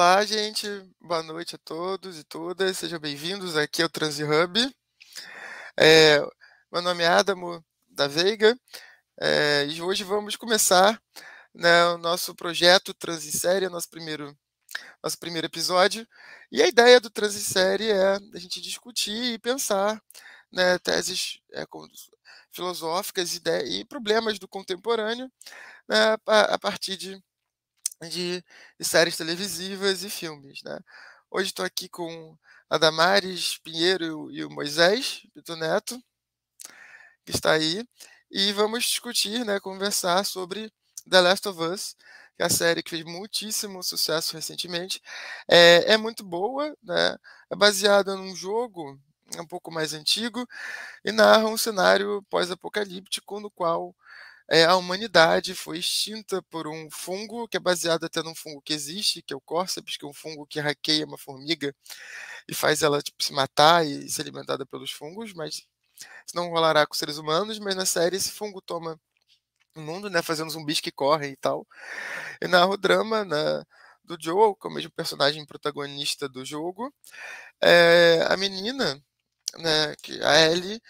Olá, gente. Boa noite a todos e todas. Sejam bem-vindos aqui ao Transi Hub. É, meu nome é Adamo da Veiga é, e hoje vamos começar né, o nosso projeto Transisérie, nosso primeiro, nosso primeiro episódio. E a ideia do Transisérie é a gente discutir e pensar né, teses é, filosóficas e, e, problemas do contemporâneo né, a, a partir de de, séries televisivas e filmes. Né? Hoje estou aqui com a Damares Pinheiro e o Moisés Pito Neto, que está aí, e vamos discutir, né, conversar sobre The Last of Us, que é a série que fez muitíssimo sucesso recentemente. É, é muito boa, né? é baseada num jogo um pouco mais antigo e narra um cenário pós-apocalíptico no qual é, a humanidade foi extinta por um fungo que é baseado até num fungo que existe, que é o Cordyceps, que é um fungo que hackeia uma formiga e faz ela tipo, se matar e ser alimentada pelos fungos, mas isso não rolará com seres humanos, mas na série esse fungo toma o mundo, né, fazendo zumbis que correm e tal. E narra o drama né, do Joel, que é o mesmo personagem protagonista do jogo. É, a menina, né, que a Ellie,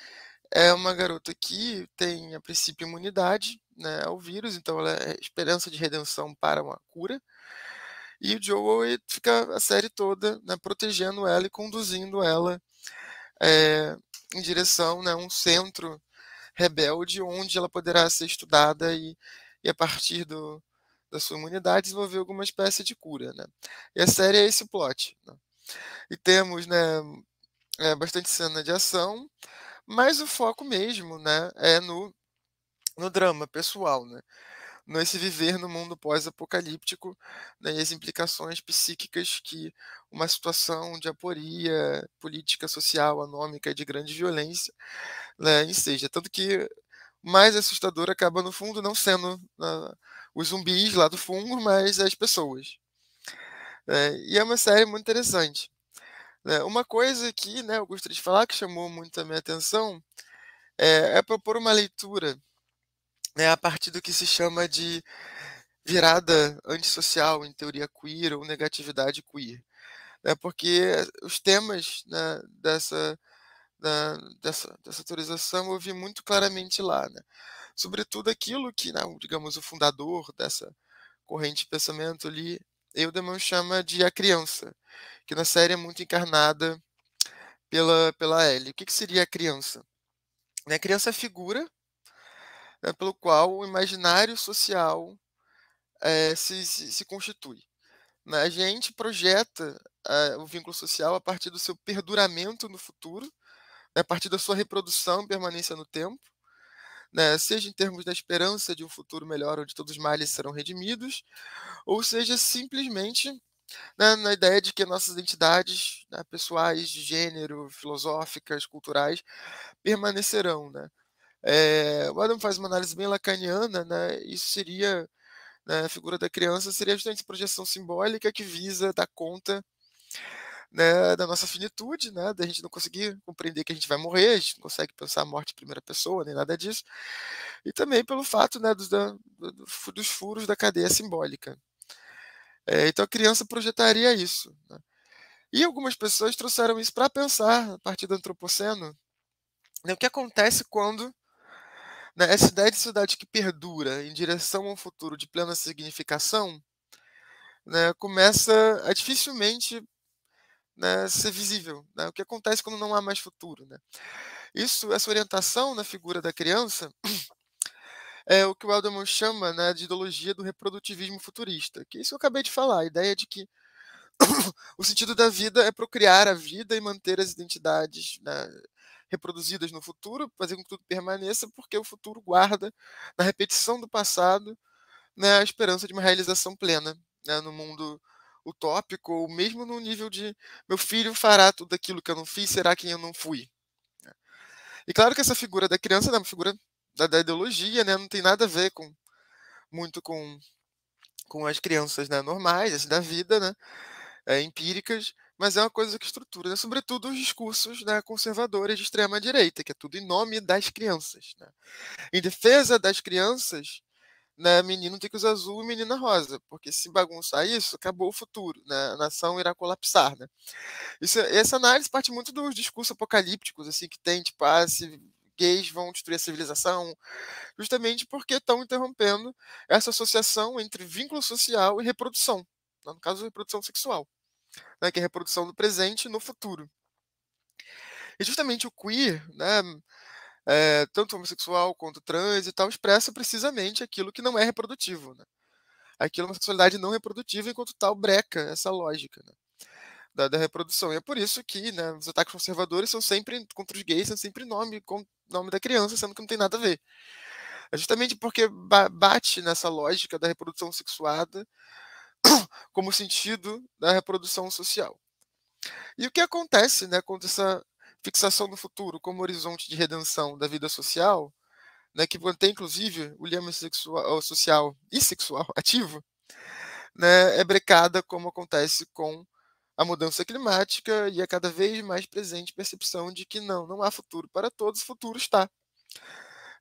é uma garota que tem, a princípio, imunidade né, ao vírus, então ela é esperança de redenção para uma cura. E o Joel fica a série toda né, protegendo ela e conduzindo ela é, em direção né, a um centro rebelde onde ela poderá ser estudada e, e a partir do, da sua imunidade desenvolver alguma espécie de cura. Né? E a série é esse plot. Né? E temos né, é, bastante cena de ação, mas o foco mesmo, né, é no, no drama pessoal, né? Nesse viver no mundo pós-apocalíptico né, e as implicações psíquicas que uma situação de aporia política, social, anômica de grande violência né, enseja. Tanto que mais assustador acaba, no fundo, não sendo uh, os zumbis lá do fundo, mas as pessoas. É, e é uma série muito interessante. Né. Uma coisa que né, eu gostaria de falar que chamou muito a minha atenção é, é propor uma leitura né, a partir do que se chama de virada antissocial em teoria queer ou negatividade queer. Né, porque os temas né, dessa, da, dessa, dessa autorização eu vi muito claramente lá. Né? Sobretudo aquilo que, né, digamos, o fundador dessa corrente de pensamento ali, Eudeman chama de a criança que na série é muito encarnada pela, pela Ellie. O que, que seria a criança? A criança é a figura né, pelo qual o imaginário social é, se, se, se, constitui. Né? A gente projeta é, o vínculo social a partir do seu perduramento no futuro, né, a partir da sua reprodução e permanência no tempo, né, seja em termos da esperança de um futuro melhor onde todos os males serão redimidos, ou seja simplesmente na, na ideia de que nossas identidades né, pessoais, de gênero, filosóficas, culturais, permanecerão. Né? É, o Adam faz uma análise bem lacaniana, né? isso seria, né, a figura da criança seria justamente projeção simbólica que visa dar conta né, da nossa finitude, né, da gente não conseguir compreender que a gente vai morrer, a gente não consegue pensar a morte em primeira pessoa, nem nada disso, e também pelo fato né, dos, da, dos furos da cadeia simbólica. É, então a criança projetaria isso. Né? E algumas pessoas trouxeram isso para pensar, a partir do antropoceno, né, o que acontece quando né, essa ideia de cidade que perdura em direção a um futuro de plena significação né, começa a dificilmente né, ser visível. Né, o que acontece quando não há mais futuro. Né? Isso, essa orientação na figura da criança é o que o Elderman chama né, de ideologia do reprodutivismo futurista, que é isso que eu acabei de falar, a ideia de que o sentido da vida é procriar a vida e manter as identidades né, reproduzidas no futuro, fazer com que tudo permaneça, porque o futuro guarda, na repetição do passado, né, a esperança de uma realização plena né, no mundo utópico, ou mesmo no nível de meu filho fará tudo aquilo que eu não fiz, será quem eu não fui. E claro que essa figura da criança é uma figura da, da, ideologia, né? Não tem nada a ver com muito com, com as crianças né, normais, assim, da vida, né? É, empíricas, mas é uma coisa que estrutura, né? sobretudo os discursos né, conservadores de extrema direita, que é tudo em nome das crianças. Né? Em defesa das crianças, né, menino tem que usar azul e menina rosa, porque se bagunçar isso, acabou o futuro, né? A nação irá colapsar, né? Isso, essa análise parte muito dos discursos apocalípticos, assim, que tem, tipo, ah, se gays vão destruir a civilização, justamente porque estão interrompendo essa associação entre vínculo social e reprodução, no caso, reprodução sexual, né, que é a reprodução do presente no futuro. E justamente o queer, né, é, tanto homossexual quanto trans e tal, expressa precisamente aquilo que não é reprodutivo. Né? Aquilo é uma sexualidade não reprodutiva, enquanto tal breca essa lógica né? da, da, reprodução. E é por isso que né, os ataques conservadores são sempre, contra os gays, são sempre nome, com nome da criança, sendo que não tem nada a ver. É justamente porque bate nessa lógica da reprodução sexuada como sentido da reprodução social. E o que acontece né, com essa fixação no futuro como horizonte de redenção da vida social, né, que mantém inclusive o lema sexual, social e sexual ativo, né, é brecada como acontece com a mudança climática e a cada vez mais presente percepção de que não, não há futuro para todos, o futuro está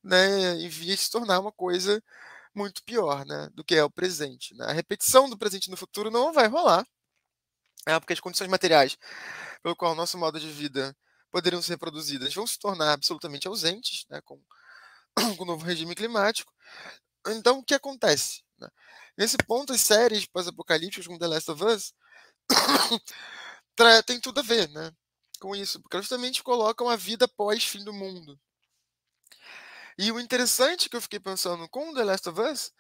né, em via de se tornar uma coisa muito pior né, do que é o presente. Né? A repetição do presente no futuro não vai rolar, né, porque as condições materiais pelo qual o nosso modo de vida poderiam ser reproduzidas vão se tornar absolutamente ausentes né, com, com o novo regime climático. Então, o que acontece? Né? Nesse ponto, as séries pós-apocalípticas como The Last of Us tem tudo a ver né, com isso, porque justamente colocam a vida pós-fim do mundo. E o interessante que eu fiquei pensando com The Last of Us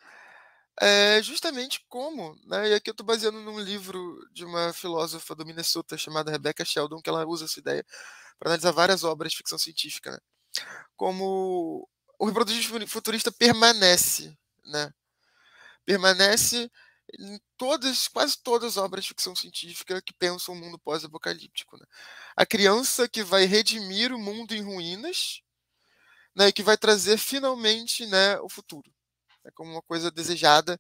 é justamente como, né, e aqui eu estou baseando num livro de uma filósofa do Minnesota chamada Rebecca Sheldon, que ela usa essa ideia para analisar várias obras de ficção científica, né? como o reprodutismo futurista permanece, né? Permanece em todas, quase todas as obras de ficção científica que pensam o mundo pós-apocalíptico. Né? A criança que vai redimir o mundo em ruínas, né, e que vai trazer finalmente, né, o futuro, né, como uma coisa desejada,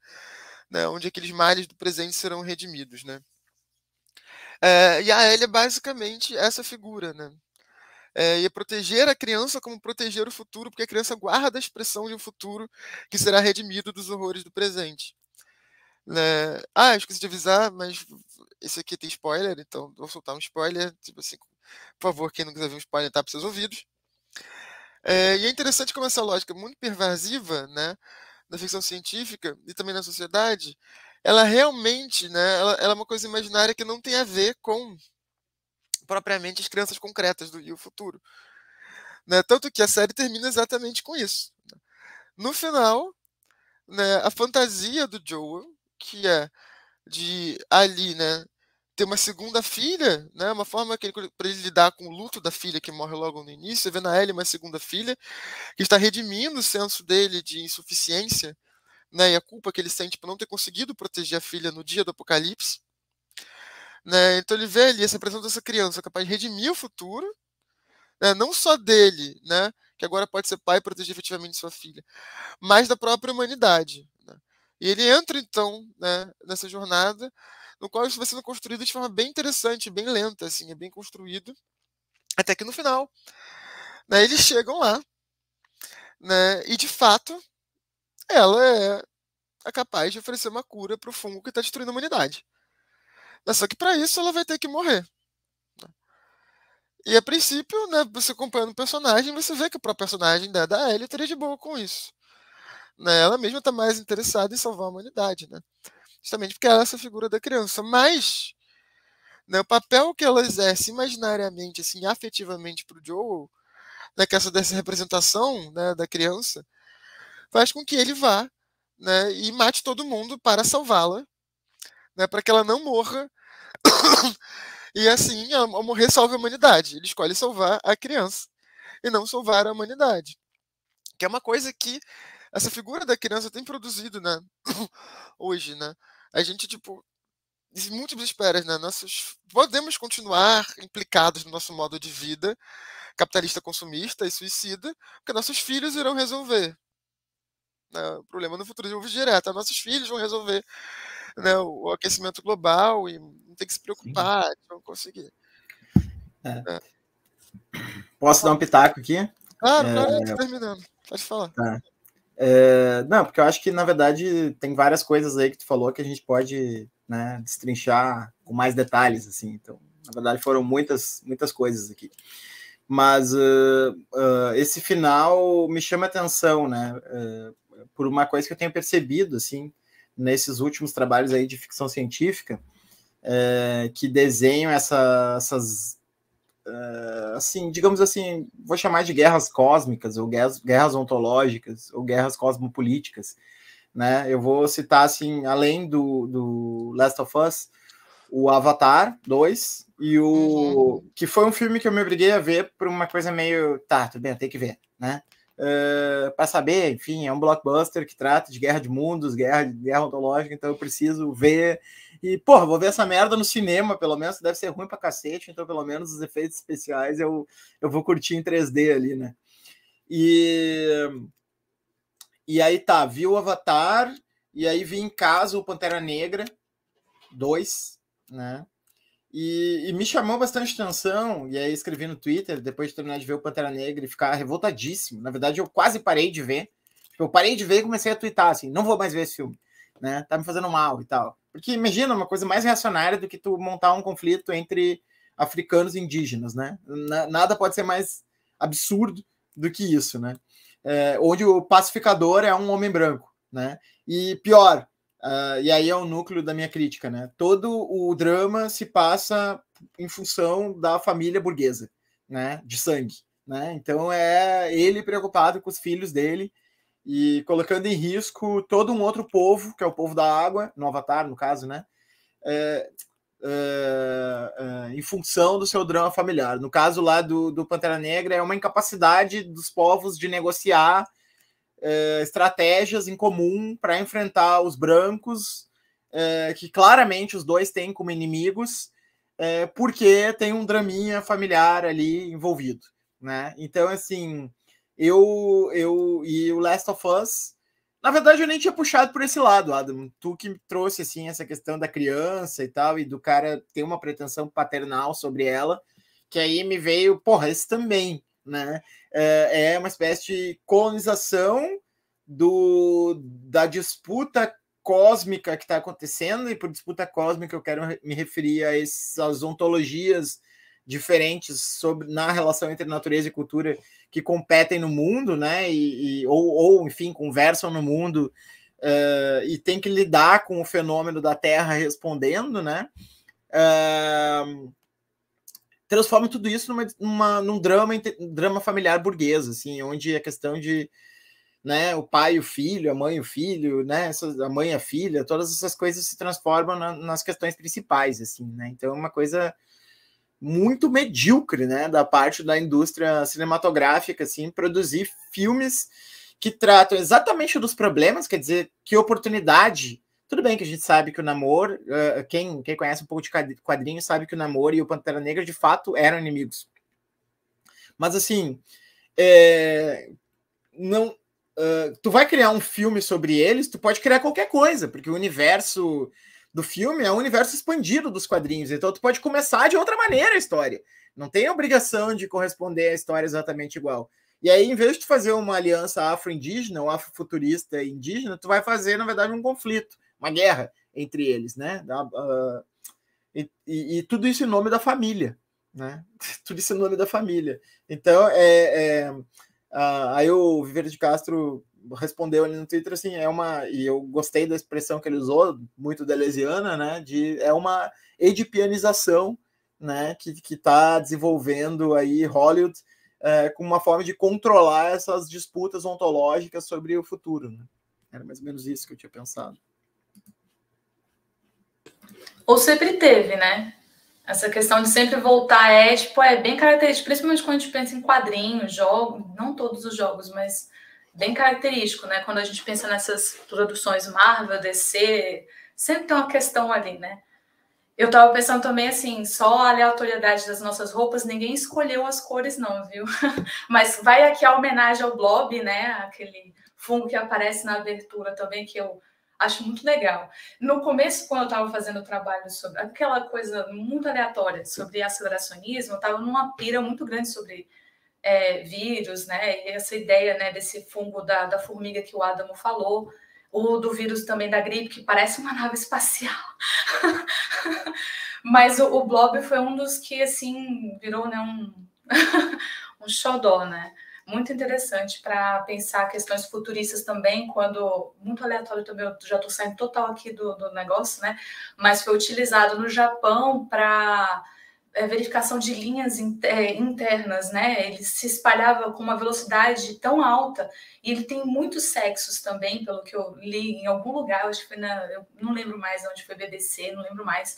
né, onde aqueles males do presente serão redimidos, né? É, e a Ellie é basicamente essa figura, né? É, e proteger a criança como proteger o futuro, porque a criança guarda a expressão de um futuro que será redimido dos horrores do presente. Né? Ah, esqueci de avisar, mas esse aqui tem spoiler, então vou soltar um spoiler. Tipo assim, por favor, quem não quiser ver um spoiler, tá para seus ouvidos. É, e é interessante como essa lógica muito pervasiva, né, da ficção científica e também na sociedade, ela realmente, né, ela, ela é uma coisa imaginária que não tem a ver com propriamente as crianças concretas do e o futuro. Né? Tanto que a série termina exatamente com isso. Né? No final, né, a fantasia do Joel, que é de ali, né, ter uma segunda filha, né, uma forma que ele, para ele lidar com o luto da filha que morre logo no início, vê na Ellie uma segunda filha que está redimindo o senso dele de insuficiência, né, e a culpa que ele sente por não ter conseguido proteger a filha no dia do apocalipse. Né? Então ele vê ali essa presença dessa criança capaz de redimir o futuro, né? não só dele, né? que agora pode ser pai e proteger efetivamente sua filha, mas da própria humanidade. Né? E ele entra então né, nessa jornada, no qual isso vai sendo construído de forma bem interessante, bem lenta, assim, é bem construído, até que no final né, eles chegam lá, né, e de fato ela é capaz de oferecer uma cura para o fungo que está destruindo a humanidade. Só que para isso ela vai ter que morrer. Né. E a princípio, né, você acompanhando o personagem, você vê que o próprio personagem da, da Ellie estaria de boa com isso. Né? Ela mesma está mais interessada em salvar a humanidade. Né? Justamente porque ela é essa figura da criança. Mas né, o papel que ela exerce imaginariamente, assim, afetivamente para o Joel, né, que é essa dessa representação né, da criança, faz com que ele vá né, e mate todo mundo para salvá-la né, para que ela não morra. e assim, ao morrer, salve a humanidade. Ele escolhe salvar a criança e não salvar a humanidade. Que é uma coisa que essa figura da criança tem produzido, né? Hoje, né? A gente, tipo, múltiplas esperas, né? Nossos, podemos continuar implicados no nosso modo de vida capitalista consumista e suicida, porque nossos filhos irão resolver. Né? O problema no futuro de direto, nossos filhos vão resolver né, o aquecimento global e não tem que se preocupar, Sim. vão conseguir. É. É. Posso dar um pitaco aqui? Claro, claro, é... terminando. Pode falar. Tá. É, não, porque eu acho que, na verdade, tem várias coisas aí que tu falou que a gente pode né, destrinchar com mais detalhes, assim. Então, na verdade, foram muitas, muitas coisas aqui. Mas uh, uh, esse final me chama atenção, né? Uh, por uma coisa que eu tenho percebido, assim, nesses últimos trabalhos aí de ficção científica, é, que desenham essa, essas, uh, assim, digamos assim, vou chamar de guerras cósmicas, ou guerras, guerras ontológicas, ou guerras cosmopolíticas, né? Eu vou citar, assim, além do, do Last of Us, o Avatar 2 e o... Uhum. que foi um filme que eu me obriguei a ver por uma coisa meio, tá, tudo bem, tem que ver, né? Uh, para saber, enfim, é um blockbuster que trata de guerra de mundos, guerra, guerra ontológica, então eu preciso ver. E, porra, vou ver essa merda no cinema, pelo menos, deve ser ruim pra cacete, então pelo menos os efeitos especiais eu, eu vou curtir em 3D ali, né? E, e aí tá, vi o Avatar, e aí vi em casa o Pantera Negra 2, né? E, e, me chamou bastante atenção, e aí escrevi no Twitter, depois de terminar de ver o Pantera Negra e ficar revoltadíssimo. Na verdade, eu quase parei de ver. Eu parei de ver e comecei a twittar assim, não vou mais ver esse filme, né? Tá me fazendo mal e tal. Porque imagina uma coisa mais reacionária do que tu montar um conflito entre africanos e indígenas, né? Nada pode ser mais absurdo do que isso, né? É, onde o pacificador é um homem branco, né? E pior, Uh, e aí é o núcleo da minha crítica, né? Todo o drama se passa em função da família burguesa, né? De sangue, né? Então é ele preocupado com os filhos dele e colocando em risco todo um outro povo, que é o povo da água, no Avatar, no caso, né? É, é, é, em função do seu drama familiar. No caso lá do, do Pantera Negra, é uma incapacidade dos povos de negociar é, estratégias em comum para enfrentar os brancos, é, que claramente os dois têm como inimigos, é, porque tem um draminha familiar ali envolvido, né? Então, assim, eu, eu e o Last of Us, na verdade, eu nem tinha puxado por esse lado, Adam. Tu que trouxe assim essa questão da criança e tal, e do cara ter uma pretensão paternal sobre ela, que aí me veio, porra, esse também né? É, é uma espécie de colonização do, da disputa cósmica que está acontecendo, e por disputa cósmica eu quero me referir a essas ontologias diferentes sobre na relação entre natureza e cultura que competem no mundo, né? E, e ou, ou, enfim, conversam no mundo uh, e tem que lidar com o fenômeno da Terra respondendo, né? Uh, transforma tudo isso numa, numa, num drama, drama familiar burguês, assim, onde a questão de né, o pai e o filho, a mãe e o filho, né, a mãe e a filha, todas essas coisas se transformam na, nas questões principais, assim, né? Então é uma coisa muito medíocre, né, da parte da indústria cinematográfica, assim, produzir filmes que tratam exatamente dos problemas, quer dizer, que oportunidade tudo bem que a gente sabe que o Namor, uh, quem, quem conhece um pouco de quadrinhos sabe que o Namor e o Pantera Negra de fato eram inimigos. Mas assim, é, não, uh, tu vai criar um filme sobre eles, tu pode criar qualquer coisa, porque o universo do filme é um universo expandido dos quadrinhos, então tu pode começar de outra maneira a história. Não tem obrigação de corresponder à história exatamente igual. E aí, em vez de tu fazer uma aliança afro-indígena ou afrofuturista indígena, tu vai fazer, na verdade, um conflito uma guerra entre eles, né? Da, uh, e, e, e, tudo isso em nome da família, né? Tudo isso em nome da família. Então, é, é aí o Viveiro de Castro respondeu ali no Twitter assim, é uma e eu gostei da expressão que ele usou, muito delesiana, né? De é uma edipianização, né? Que que está desenvolvendo aí Hollywood é, com uma forma de controlar essas disputas ontológicas sobre o futuro. Né? Era mais ou menos isso que eu tinha pensado. Ou sempre teve, né? Essa questão de sempre voltar é, tipo, é bem característico, principalmente quando a gente pensa em quadrinhos, jogos, não todos os jogos, mas bem característico, né? Quando a gente pensa nessas produções Marvel, DC, sempre tem uma questão ali, né? Eu tava pensando também assim, só a aleatoriedade das nossas roupas, ninguém escolheu as cores, não, viu? Mas vai aqui a homenagem ao Blob, né? Aquele fungo que aparece na abertura também, que eu Acho muito legal. No começo, quando eu estava fazendo o trabalho sobre aquela coisa muito aleatória sobre aceleracionismo, eu estava numa pira muito grande sobre é, vírus, né? E essa ideia né, desse fungo da, da formiga que o Adamo falou, o do vírus também da gripe, que parece uma nave espacial. Mas o, o Blob foi um dos que, assim, virou né, um, um xodó, né? Muito interessante para pensar questões futuristas também, quando, muito aleatório também, eu já estou saindo total aqui do, do negócio, né? Mas foi utilizado no Japão para é, verificação de linhas é, internas, né? Ele se espalhava com uma velocidade tão alta e ele tem muitos sexos também, pelo que eu li em algum lugar, acho que foi na, eu não lembro mais onde foi BBC, não lembro mais.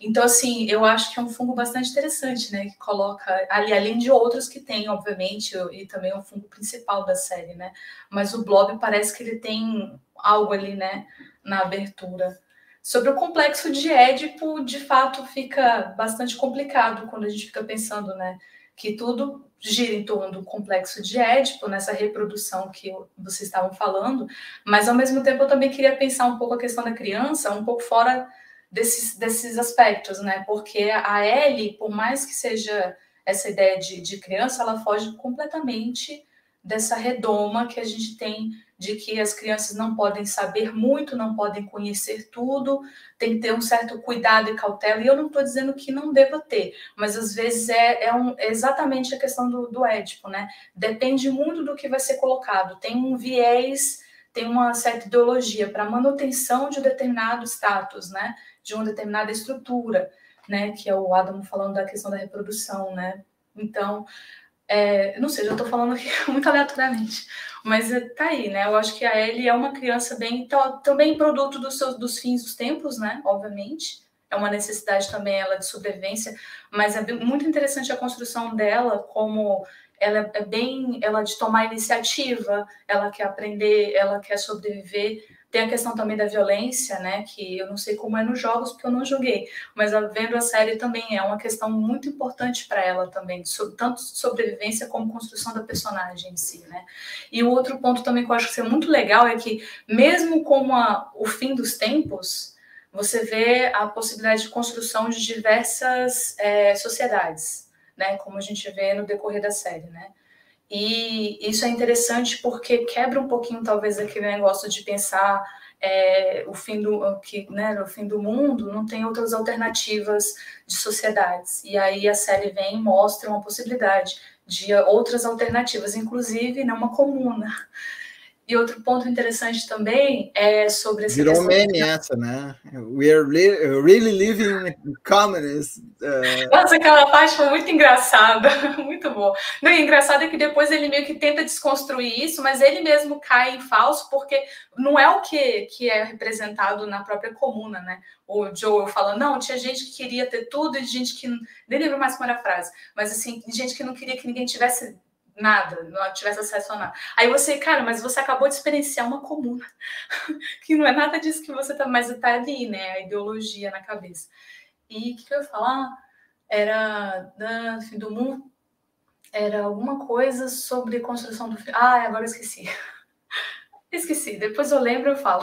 Então, assim, eu acho que é um fungo bastante interessante, né? Que coloca ali, além de outros que tem, obviamente, e também é o fungo principal da série, né? Mas o Blob parece que ele tem algo ali, né? Na abertura. Sobre o complexo de Édipo, de fato, fica bastante complicado quando a gente fica pensando, né? Que tudo gira em torno do complexo de Édipo, nessa reprodução que vocês estavam falando, mas ao mesmo tempo eu também queria pensar um pouco a questão da criança, um pouco fora desses, desses aspectos, né? Porque a Ellie, por mais que seja essa ideia de, de criança, ela foge completamente dessa redoma que a gente tem de que as crianças não podem saber muito, não podem conhecer tudo, tem que ter um certo cuidado e cautela. E eu não estou dizendo que não deva ter, mas às vezes é, é, um, é exatamente a questão do, do ético, né? Depende muito do que vai ser colocado. Tem um viés, tem uma certa ideologia para manutenção de determinado status, né? De uma determinada estrutura, né? Que é o Adamo falando da questão da reprodução, né? Então, é, não sei, já estou falando aqui muito aleatoriamente, mas é, tá aí, né? Eu acho que a Ellie é uma criança bem, também produto dos, seus, dos fins dos tempos, né? Obviamente, é uma necessidade também ela de sobrevivência, mas é muito interessante a construção dela como ela é bem, ela de tomar iniciativa, ela quer aprender, ela quer sobreviver tem a questão também da violência, né? Que eu não sei como é nos jogos, porque eu não joguei. Mas vendo a série também é uma questão muito importante para ela também, tanto sobrevivência como construção da personagem em si, né? E o outro ponto também que eu acho que é muito legal é que, mesmo com a, o fim dos tempos, você vê a possibilidade de construção de diversas é, sociedades, né? Como a gente vê no decorrer da série, né? E isso é interessante porque quebra um pouquinho, talvez, aquele negócio de pensar é, o fim do que, né, o fim do mundo, não tem outras alternativas de sociedades. E aí a série vem e mostra uma possibilidade de outras alternativas, inclusive numa comuna. E outro ponto interessante também é sobre essa Virou meme essa, né? We are li really living in communists. Uh... Nossa, aquela parte foi muito engraçada, muito boa. Não, e engraçado é que depois ele meio que tenta desconstruir isso, mas ele mesmo cai em falso, porque não é o que, que é representado na própria comuna, né? O Joel fala, não, tinha gente que queria ter tudo e gente que... Nem lembro mais como era a frase, mas assim, gente que não queria que ninguém tivesse nada, não tivesse acesso a nada. Aí você, cara, mas você acabou de experienciar uma comuna, que não é nada disso que você tá, mas tá ali, né? A ideologia na cabeça. E o que, que, eu ia falar? Era da fim do mundo, era alguma coisa sobre construção do. Ah, agora eu esqueci. Esqueci, depois eu lembro eu falo.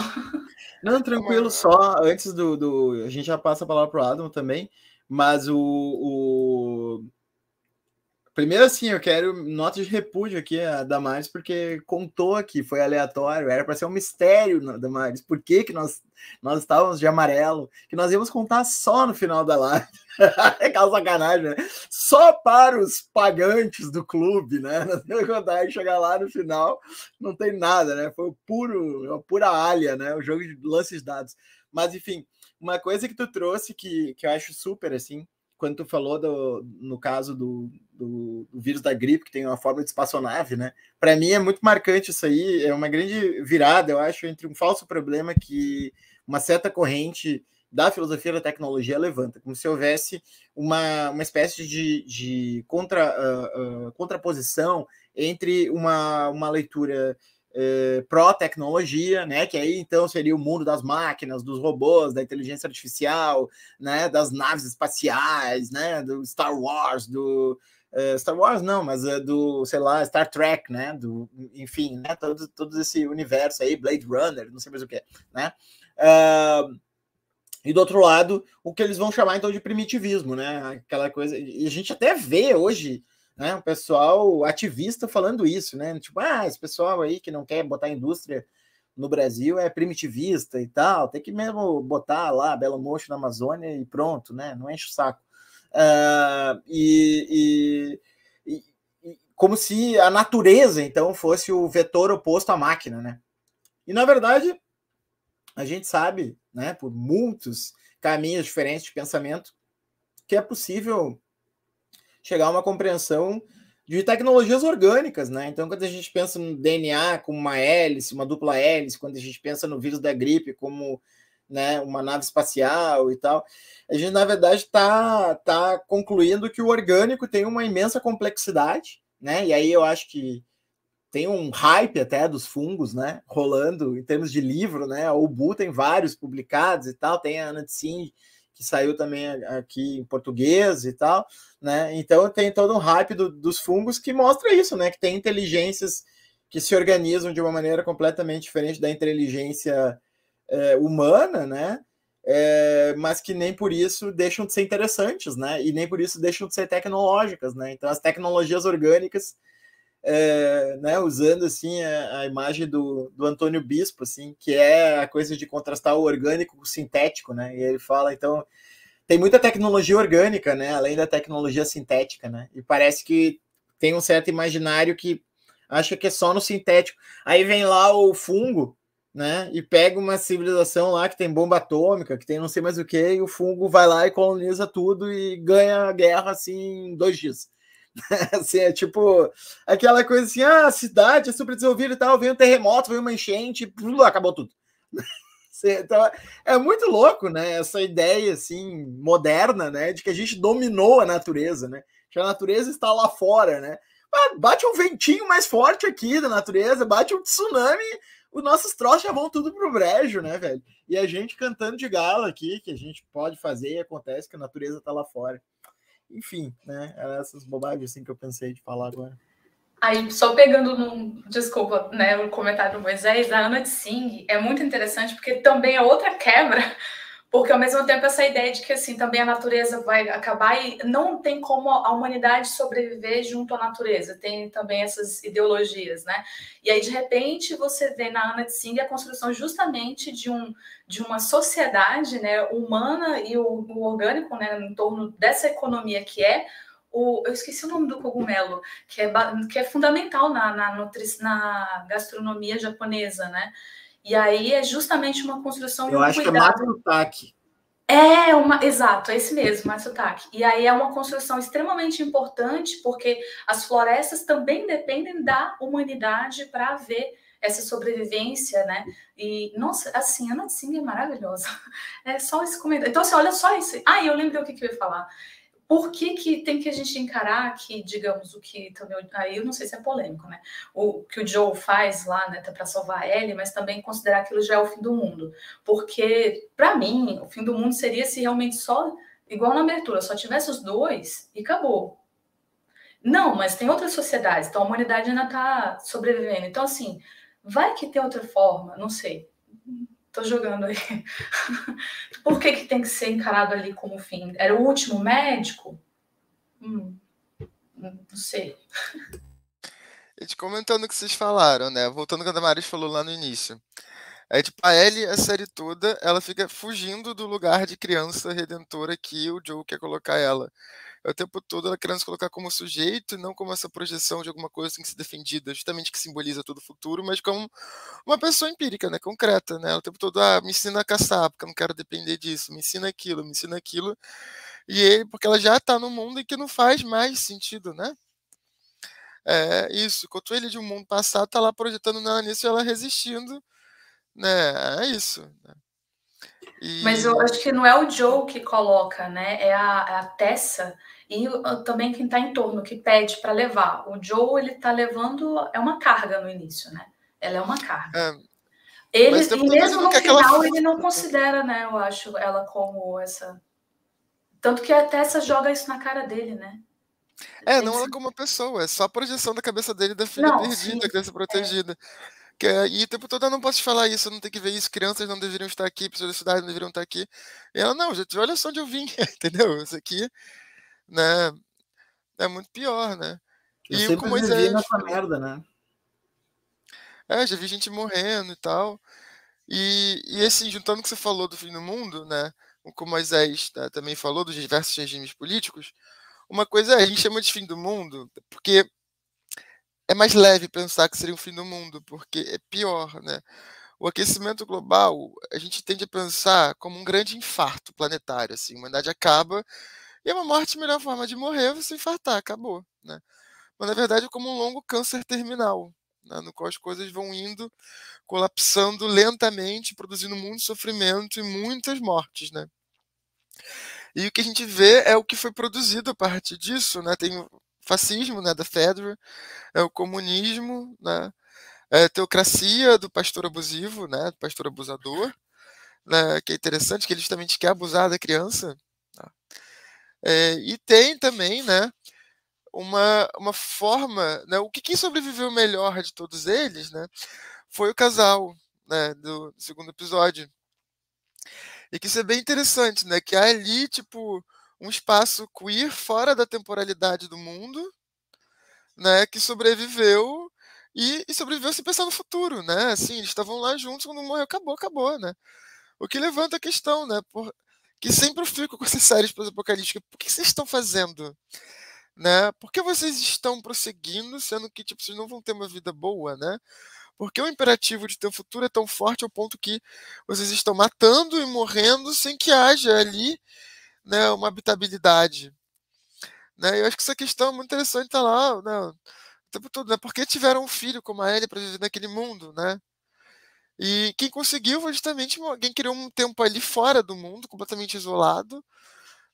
Não, tranquilo, só antes do, do. A gente já passa a palavra pro Adam também, mas o, o Primeiro, assim, eu quero nota de repúdio aqui a Damares, porque contou aqui, foi aleatório, era para ser um mistério, Damares, por que, que nós, nós estávamos de amarelo, que nós íamos contar só no final da live. é aquela sacanagem, né? Só para os pagantes do clube, né? Nós íamos contar e chegar lá no final, não tem nada, né? Foi o puro, a pura alha, né? O jogo de lances dados. Mas, enfim, uma coisa que tu trouxe que, que eu acho super, assim, quando tu falou do, no caso do, do, do, vírus da gripe, que tem uma forma de espaçonave, né? Para mim é muito marcante isso aí, é uma grande virada, eu acho, entre um falso problema que uma certa corrente da filosofia da tecnologia levanta, como se houvesse uma, uma espécie de, de contra, uh, uh, contraposição entre uma, uma leitura eh, pró-tecnologia, né? Que aí então seria o mundo das máquinas, dos robôs, da inteligência artificial, né? Das naves espaciais, né? Do Star Wars, do uh, Star Wars não, mas uh, do sei lá Star Trek, né? Do enfim, né? Todo, todo esse universo aí, Blade Runner, não sei mais o que, né? Uh, e do outro lado, o que eles vão chamar então de primitivismo, né? Aquela coisa. E a gente até vê hoje né? Um pessoal ativista falando isso, né? Tipo, ah, esse pessoal aí que não quer botar indústria no Brasil é primitivista e tal, tem que mesmo botar lá Belo Monte na Amazônia e pronto, né? Não enche o saco. Uh, e, e, e, como se a natureza, então, fosse o vetor oposto à máquina, né? E na verdade, a gente sabe, né, por muitos caminhos diferentes de pensamento, que é possível chegar a uma compreensão de tecnologias orgânicas, né? Então, quando a gente pensa no DNA como uma hélice, uma dupla hélice, quando a gente pensa no vírus da gripe como né, uma nave espacial e tal, a gente, na verdade, está tá concluindo que o orgânico tem uma imensa complexidade, né? E aí eu acho que tem um hype até dos fungos, né? Rolando em termos de livro, né? O Bu tem vários publicados e tal, tem a Ana Tsin, que saiu também aqui em português e tal, né? Então tem todo um hype do, dos fungos que mostra isso, né? Que tem inteligências que se organizam de uma maneira completamente diferente da inteligência é, humana, né? É, mas que nem por isso deixam de ser interessantes, né? E nem por isso deixam de ser tecnológicas, né? Então as tecnologias orgânicas é, né, usando assim a, a, imagem do, do Antônio Bispo, assim, que é a coisa de contrastar o orgânico com o sintético, né? E ele fala, então, tem muita tecnologia orgânica, né? Além da tecnologia sintética, né? E parece que tem um certo imaginário que acha que é só no sintético. Aí vem lá o fungo, né? E pega uma civilização lá que tem bomba atômica, que tem não sei mais o que, e o fungo vai lá e coloniza tudo e ganha a guerra assim em dois dias. assim, é tipo aquela coisa assim: ah, a cidade é super desenvolvida e tal, veio um terremoto, veio uma enchente, acabou tudo. então, é muito louco, né? Essa ideia assim moderna, né, de que a gente dominou a natureza, né? Que a natureza está lá fora, né? Bate um ventinho mais forte aqui da natureza, bate um tsunami, os nossos troços já vão tudo pro brejo, né, velho? E a gente cantando de gala aqui, que a gente pode fazer e acontece que a natureza tá lá fora enfim, né? Eram essas bobagens assim que eu pensei de falar agora. Aí, só pegando no, desculpa, né, o comentário do Moisés, a Ana de Singh é muito interessante porque também é outra quebra porque ao mesmo tempo essa ideia de que assim também a natureza vai acabar e não tem como a humanidade sobreviver junto à natureza, tem também essas ideologias, né? E aí de repente você vê na Ana Tsing a construção justamente de um de uma sociedade, né, humana e o, o orgânico, né, em torno dessa economia que é o, eu esqueci o nome do cogumelo, que é, que é fundamental na, na, na gastronomia japonesa, né? E aí é justamente uma construção. Eu acho cuidado. que é Matsutake. É uma, exato, é esse mesmo, Matsutake. E aí é uma construção extremamente importante, porque as florestas também dependem da humanidade para haver essa sobrevivência, né? E, nossa, assim, a Natsing é maravilhosa. É só esse comentário. Então, assim, olha só isso. Ah, eu lembrei o que, que eu ia falar por que, que tem que a gente encarar que, digamos, o que também, aí eu não sei se é polêmico, né? O que o Joe faz lá, né, para salvar a Ellie, mas também considerar aquilo já é o fim do mundo. Porque, para mim, o fim do mundo seria se realmente só, igual na abertura, só tivesse os dois e acabou. Não, mas tem outras sociedades, então a humanidade ainda está sobrevivendo. Então, assim, vai que tem outra forma, não sei. Tô jogando aí. Por que, que tem que ser encarado ali como fim? Era o último médico? Hum, não sei. Gente, comentando o que vocês falaram, né? Voltando ao que a Damaris falou lá no início. É tipo, a Ellie, a série toda, ela fica fugindo do lugar de criança redentora que o Joe quer colocar ela o tempo todo ela querendo se colocar como sujeito e não como essa projeção de alguma coisa que tem que ser defendida, justamente que simboliza todo o futuro, mas como uma pessoa empírica, né, concreta, né? O tempo todo, ah, me ensina a caçar, porque eu não quero depender disso, me ensina aquilo, me ensina aquilo. E ele, porque ela já está no mundo em que não faz mais sentido, né? É isso, enquanto ele de um mundo passado está lá projetando nela nisso e ela resistindo, né? É isso. Né? E... Mas eu acho que não é o Joe que coloca, né? É a, é a Tessa e também quem está em torno, que pede para levar. O Joe, ele está levando, é uma carga no início, né? Ela é uma carga. É, ele, e mesmo no final, ela... ele não considera, né, eu acho, ela como essa... Tanto que a Tessa joga isso na cara dele, né? É, não ela como uma pessoa, é só a projeção da cabeça dele da filha não, perdida, da criança é. protegida. É. Que, e o tempo todo eu não posso falar isso, eu não tenho que ver isso, crianças não deveriam estar aqui, pessoas da cidade não deveriam estar aqui. E ela, não, gente, olha só onde eu vim, entendeu? Isso aqui né, é muito pior, né? Eu e sempre Moisés, nessa merda, né? É, já vi gente morrendo e tal. E, e assim, juntando o que você falou do fim do mundo, né? O que o Moisés né, também falou dos diversos regimes políticos, uma coisa é, a gente chama de fim do mundo, porque é mais leve pensar que seria um fim do mundo, porque é pior, né? O aquecimento global, a gente tende a pensar como um grande infarto planetário, assim, a humanidade acaba e é uma morte, a melhor forma de morrer é você infartar, acabou, né? Mas na verdade é como um longo câncer terminal, né, no qual as coisas vão indo colapsando lentamente, produzindo muito sofrimento e muitas mortes, né? E o que a gente vê é o que foi produzido a partir disso, né? Tem o fascismo, né, da Federer, é o comunismo, né? É a teocracia do pastor abusivo, né, do pastor abusador, né, que é interessante, que ele justamente quer abusar da criança. É, e tem também, né, uma, uma forma, né, o que sobreviveu melhor de todos eles, né, foi o casal, né, do, do segundo episódio. E que isso é bem interessante, né, que há ali, tipo, um espaço queer fora da temporalidade do mundo, né, que sobreviveu e, e sobreviveu sem pensar no futuro, né, assim, eles estavam lá juntos, quando morreu, acabou, acabou, né. O que levanta a questão, né, por, que sempre eu fico com essas séries pós-apocalípticas, por que vocês estão fazendo? né? Por que vocês estão prosseguindo, sendo que tipo, vocês não vão ter uma vida boa, né? Porque o imperativo de ter um futuro é tão forte ao ponto que vocês estão matando e morrendo sem que haja ali né, uma habitabilidade. Né? Eu acho que essa questão é muito interessante tá lá, né, o tempo todo, né? Por que tiveram um filho como a Ellie para viver naquele mundo, né? E quem conseguiu foi justamente alguém criou um tempo ali fora do mundo, completamente isolado,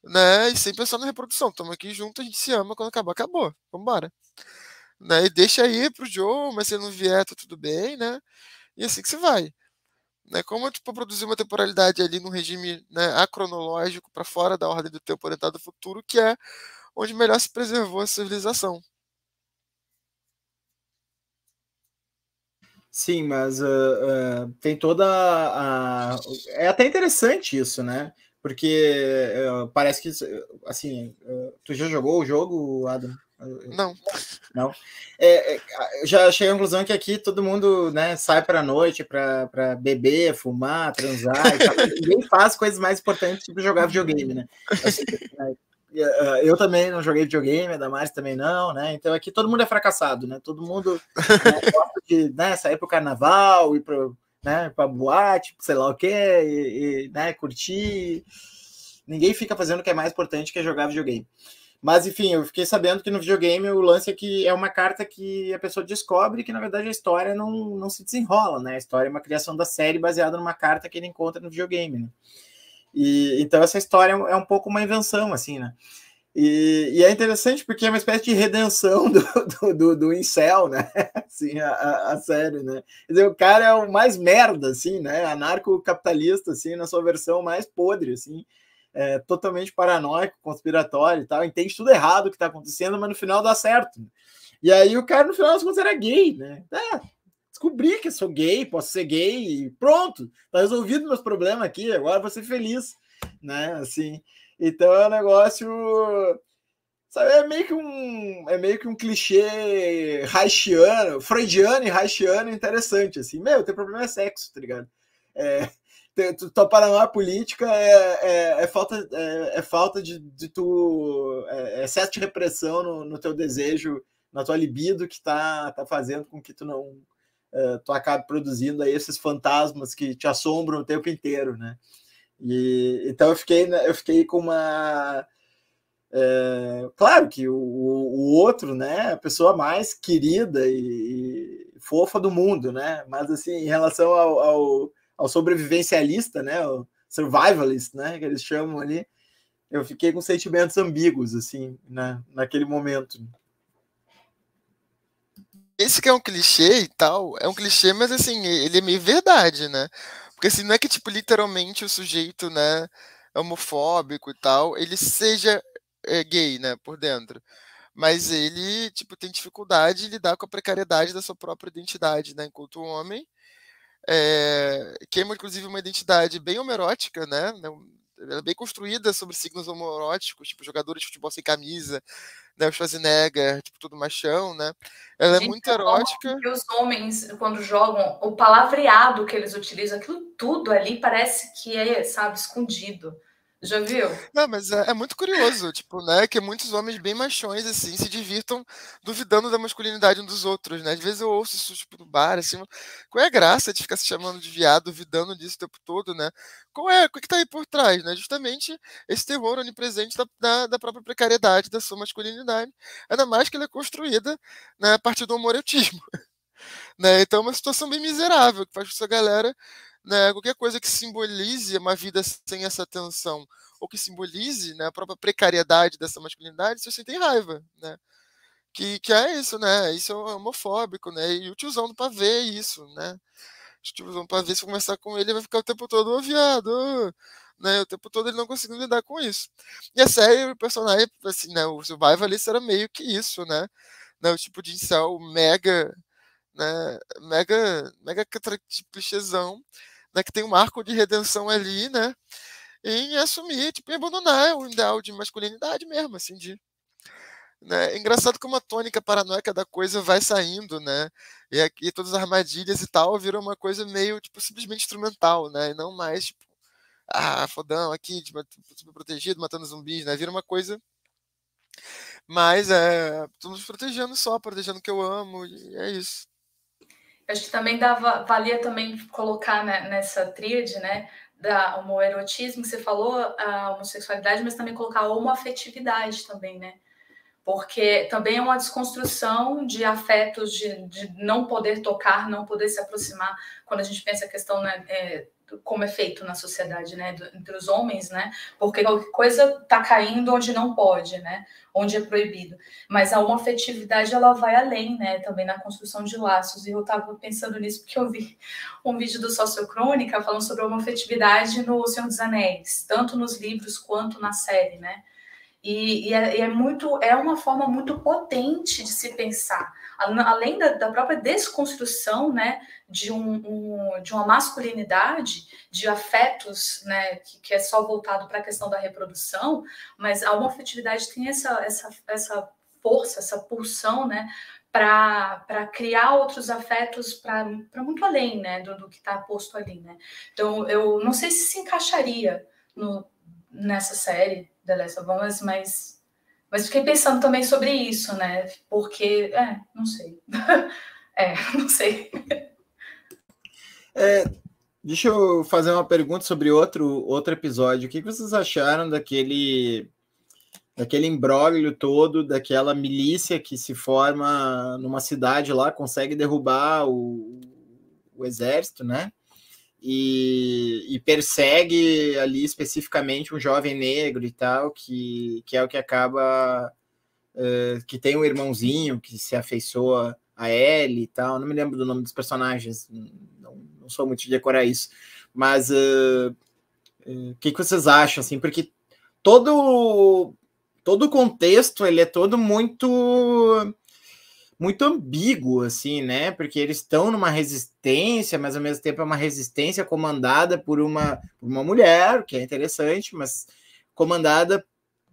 né? E sem pensar na reprodução. Estamos aqui juntos, a gente se ama, quando acabar, acabou. Vambora. Né? E deixa aí pro Joe, mas se ele não vier, tá tudo bem, né? E assim que você vai. Né? Como tipo, produzir uma temporalidade ali num regime né, acronológico para fora da ordem do tempo orientado ao futuro, que é onde melhor se preservou a civilização. Sim, mas uh, uh, tem toda a, a, É até interessante isso, né? Porque uh, parece que, assim, tu já jogou o jogo, Adam? Não. Não. É, é, já cheguei à conclusão que aqui todo mundo né, sai para a noite para beber, fumar, transar. Ninguém faz coisas mais importantes, tipo jogar videogame, né? Assim, né? Eu também não joguei videogame, a Damares também não, né? Então aqui todo mundo é fracassado, né? Todo mundo né, gosta de né, sair para o carnaval, ir para né, para boate, sei lá o que, e, e, né, curtir. Ninguém fica fazendo o que é mais importante que é jogar videogame. Mas enfim, eu fiquei sabendo que no videogame o lance é que é uma carta que a pessoa descobre que na verdade a história não, não se desenrola, né? A história é uma criação da série baseada numa carta que ele encontra no videogame, né? E então essa história é um pouco uma invenção, assim, né? E, e, é interessante porque é uma espécie de redenção do, do, do, do incel, né? Assim, a, a, série, né? Quer dizer, o cara é o mais merda, assim, né? Anarcocapitalista, assim, na sua versão mais podre, assim. É, totalmente paranoico, conspiratório e tal. Entende tudo errado o que tá acontecendo, mas no final dá certo. E aí o cara, no final das contas, era gay, né? É, descobri que sou gay, posso ser gay e pronto. Tá resolvido meus problemas aqui, agora vou ser feliz, né? Assim... Então é um negócio. Sabe, é meio que um, é meio que um clichê haitiano, freudiano e haitiano interessante, assim. Meu, teu problema é sexo, tá ligado? É, tua paranoia política é, é, é falta, é, é, falta de, de tu. É, é excesso de repressão no, no, teu desejo, na tua libido, que tá, tá fazendo com que tu não. É, tu acabe produzindo aí esses fantasmas que te assombram o tempo inteiro, né? E, então eu fiquei, eu fiquei com uma. É, claro que o, o outro, né, a pessoa mais querida e, e, fofa do mundo, né? Mas assim, em relação ao, ao, ao sobrevivencialista, né, o survivalist, né, que eles chamam ali, eu fiquei com sentimentos ambíguos, assim, né, naquele momento. Esse que é um clichê e tal, é um clichê, mas assim, ele é meio verdade, né? Porque assim, não é que, tipo, literalmente o sujeito, né, homofóbico e tal, ele seja é, gay, né, por dentro. Mas ele, tipo, tem dificuldade de lidar com a precariedade da sua própria identidade, né, enquanto homem. É, que é, inclusive, uma identidade bem homerótica, né, ela é bem construída sobre signos homoeróticos, tipo jogadores de futebol sem camisa, né, o Schwarzenegger, tipo, tudo machão, né? Ela é Gente, é muito erótica. Que os homens, quando jogam, o palavreado que eles utilizam, aquilo tudo ali parece que é, sabe, escondido. Já viu? Não, mas é, é, muito curioso, tipo, né? Que muitos homens bem machões, assim, se divirtam duvidando da masculinidade um dos outros, né? Às vezes eu ouço isso, tipo, no bar, assim, qual é a graça de ficar se chamando de viado, duvidando disso o tempo todo, né? Qual é, o que, tá aí por trás, né? Justamente esse terror onipresente da, da, da própria precariedade da sua masculinidade, ainda mais que ela é construída né, a partir do homoretismo. né? Então é uma situação bem miserável, que faz com que essa galera né, qualquer coisa que simbolize uma vida sem essa tensão, ou que simbolize né, a própria precariedade dessa masculinidade, você tem raiva, né? Que, que é isso, né? Isso é homofóbico, né? E o tiozão do pavê é isso, né? O tiozão do pavê, se conversar com ele, vai ficar o tempo todo, ô viado, né? O tempo todo ele não conseguindo lidar com isso. E a série, o personagem, assim, né? O Survival ali era meio que isso, né? né? O tipo de incel mega, né? Mega, mega clichêzão né, que tem um arco de redenção ali, né? Em assumir, tipo, em abandonar o ideal de masculinidade mesmo, assim, de. Né? É engraçado como a tônica paranoica da coisa vai saindo, né? E aqui todas as armadilhas e tal viram uma coisa meio, tipo, simplesmente instrumental, né? E não mais, tipo, ah, fodão aqui, tipo, super protegido, matando zumbis, né? Vira uma coisa mas é, estamos protegendo só, protegendo o que eu amo, e é isso. Acho que também dava, valia também colocar né, nessa tríade, né, da homoerotismo que você falou, a homossexualidade, mas também colocar a homoafetividade também, né? Porque também é uma desconstrução de afetos, de, de não poder tocar, não poder se aproximar. Quando a gente pensa a questão né, é, como é feito na sociedade, né, entre os homens, né, porque qualquer coisa está caindo onde não pode, né, onde é proibido. Mas a uma afetividade ela vai além, né, também na construção de laços. E eu estava pensando nisso porque eu vi um vídeo do Sociocrônica falando sobre a uma afetividade no Senhor dos Anéis, tanto nos livros quanto na série, né. E, e, é, é muito, é uma forma muito potente de se pensar além da, da própria desconstrução né, de, um, um, de uma masculinidade, de afetos, né, que, que é só voltado para a questão da reprodução, mas a homofetividade tem essa, essa, essa força, essa pulsão, né, para criar outros afetos para muito além né, do, do que está posto ali. Né? Então, eu não sei se se encaixaria no, nessa série The Last of Us, mas mas fiquei pensando também sobre isso, né? Porque, é, não sei. é, não sei. É, deixa eu fazer uma pergunta sobre outro, outro episódio. O que vocês acharam daquele daquele imbróglio todo, daquela milícia que se forma numa cidade lá, consegue derrubar o, o exército, né? E, e, persegue ali especificamente um jovem negro e tal, que, que é o que acaba. Uh, que tem um irmãozinho que se afeiçoa a Ellie e tal. Não me lembro do nome dos personagens, não, não sou muito de decorar isso. Mas o uh, uh, que, que vocês acham? Assim, porque todo todo o contexto ele é todo muito muito ambíguo, assim, né? Porque eles estão numa resistência, mas ao mesmo tempo é uma resistência comandada por uma, uma mulher, que é interessante, mas comandada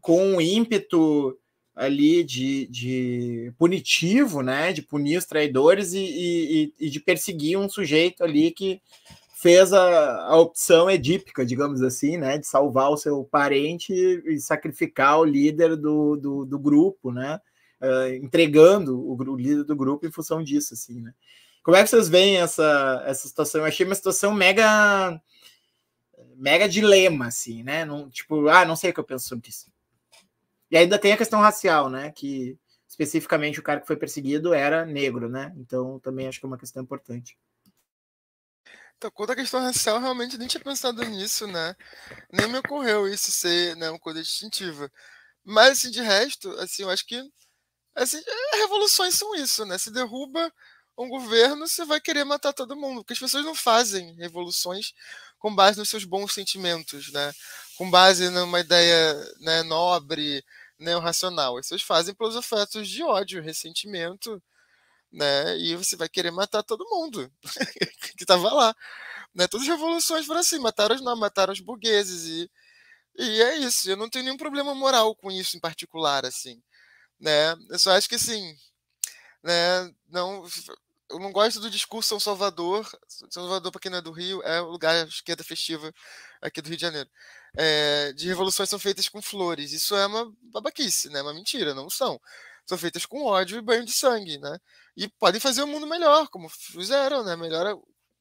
com um ímpeto ali de, de punitivo, né? De punir os traidores e, e, e de perseguir um sujeito ali que fez a, a opção edípica, digamos assim, né? De salvar o seu parente e sacrificar o líder do, do, do grupo, né? Uh, entregando o, o, líder do grupo em função disso, assim, né? Como é que vocês veem essa, essa situação? Eu achei uma situação mega mega dilema, assim, né? Não, tipo, ah, não sei o que eu penso sobre isso. E ainda tem a questão racial, né? Que especificamente o cara que foi perseguido era negro, né? Então também acho que é uma questão importante. Então, quanto à questão racial, realmente nem tinha pensado nisso, né? Nem me ocorreu isso ser né, uma coisa distintiva. Mas, assim, de resto, assim, eu acho que Assim, é, revoluções são isso, né? Se derruba um governo, você vai querer matar todo mundo, porque as pessoas não fazem revoluções com base nos seus bons sentimentos, né? Com base numa ideia né, nobre, né, racional. As pessoas fazem pelos afetos de ódio, ressentimento, né? E você vai querer matar todo mundo que estava lá. Né? Todas as revoluções foram assim, mataram os não, mataram os burgueses e E é isso, eu não tenho nenhum problema moral com isso em particular, assim, né? Eu só acho que, assim, né, não, eu não gosto do discurso São Salvador. São Salvador, para quem não é do Rio, é o lugar esquerda festiva aqui do Rio de Janeiro. É, de revoluções são feitas com flores. Isso é uma babaquice, né? Uma mentira, não são. São feitas com ódio e banho de sangue, né? E podem fazer o mundo melhor, como fizeram, né? Melhor,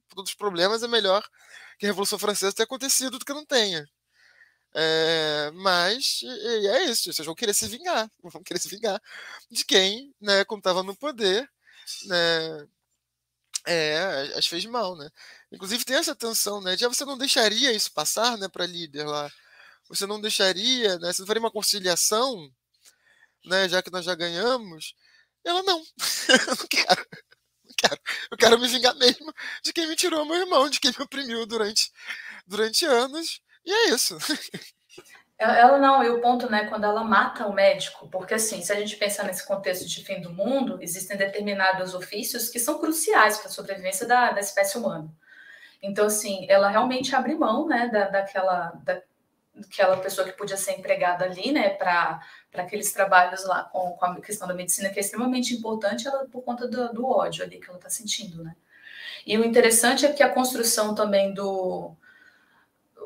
todos os problemas é melhor que a Revolução Francesa tenha acontecido do que não tenha. É, mas é isso, vocês vão querer se vingar, vão querer se vingar de quem, né, como estava no poder, né, é, as fez mal, né? Inclusive tem essa tensão, né? Já você não deixaria isso passar, né, para líder lá. Você não deixaria, né? Você faria uma conciliação, né? Já que nós já ganhamos. Ela não, eu não quero, não quero. Eu quero me vingar mesmo de quem me tirou meu irmão, de quem me oprimiu durante, durante anos. E é isso. Ela não, e o ponto, né, quando ela mata o médico, porque assim, se a gente pensar nesse contexto de fim do mundo, existem determinados ofícios que são cruciais para a sobrevivência da, da espécie humana. Então, assim, ela realmente abre mão, né, da, daquela, da, daquela pessoa que podia ser empregada ali, né, para aqueles trabalhos lá com, com a questão da medicina, que é extremamente importante, ela por conta do, do ódio ali que ela está sentindo, né. E o interessante é que a construção também do,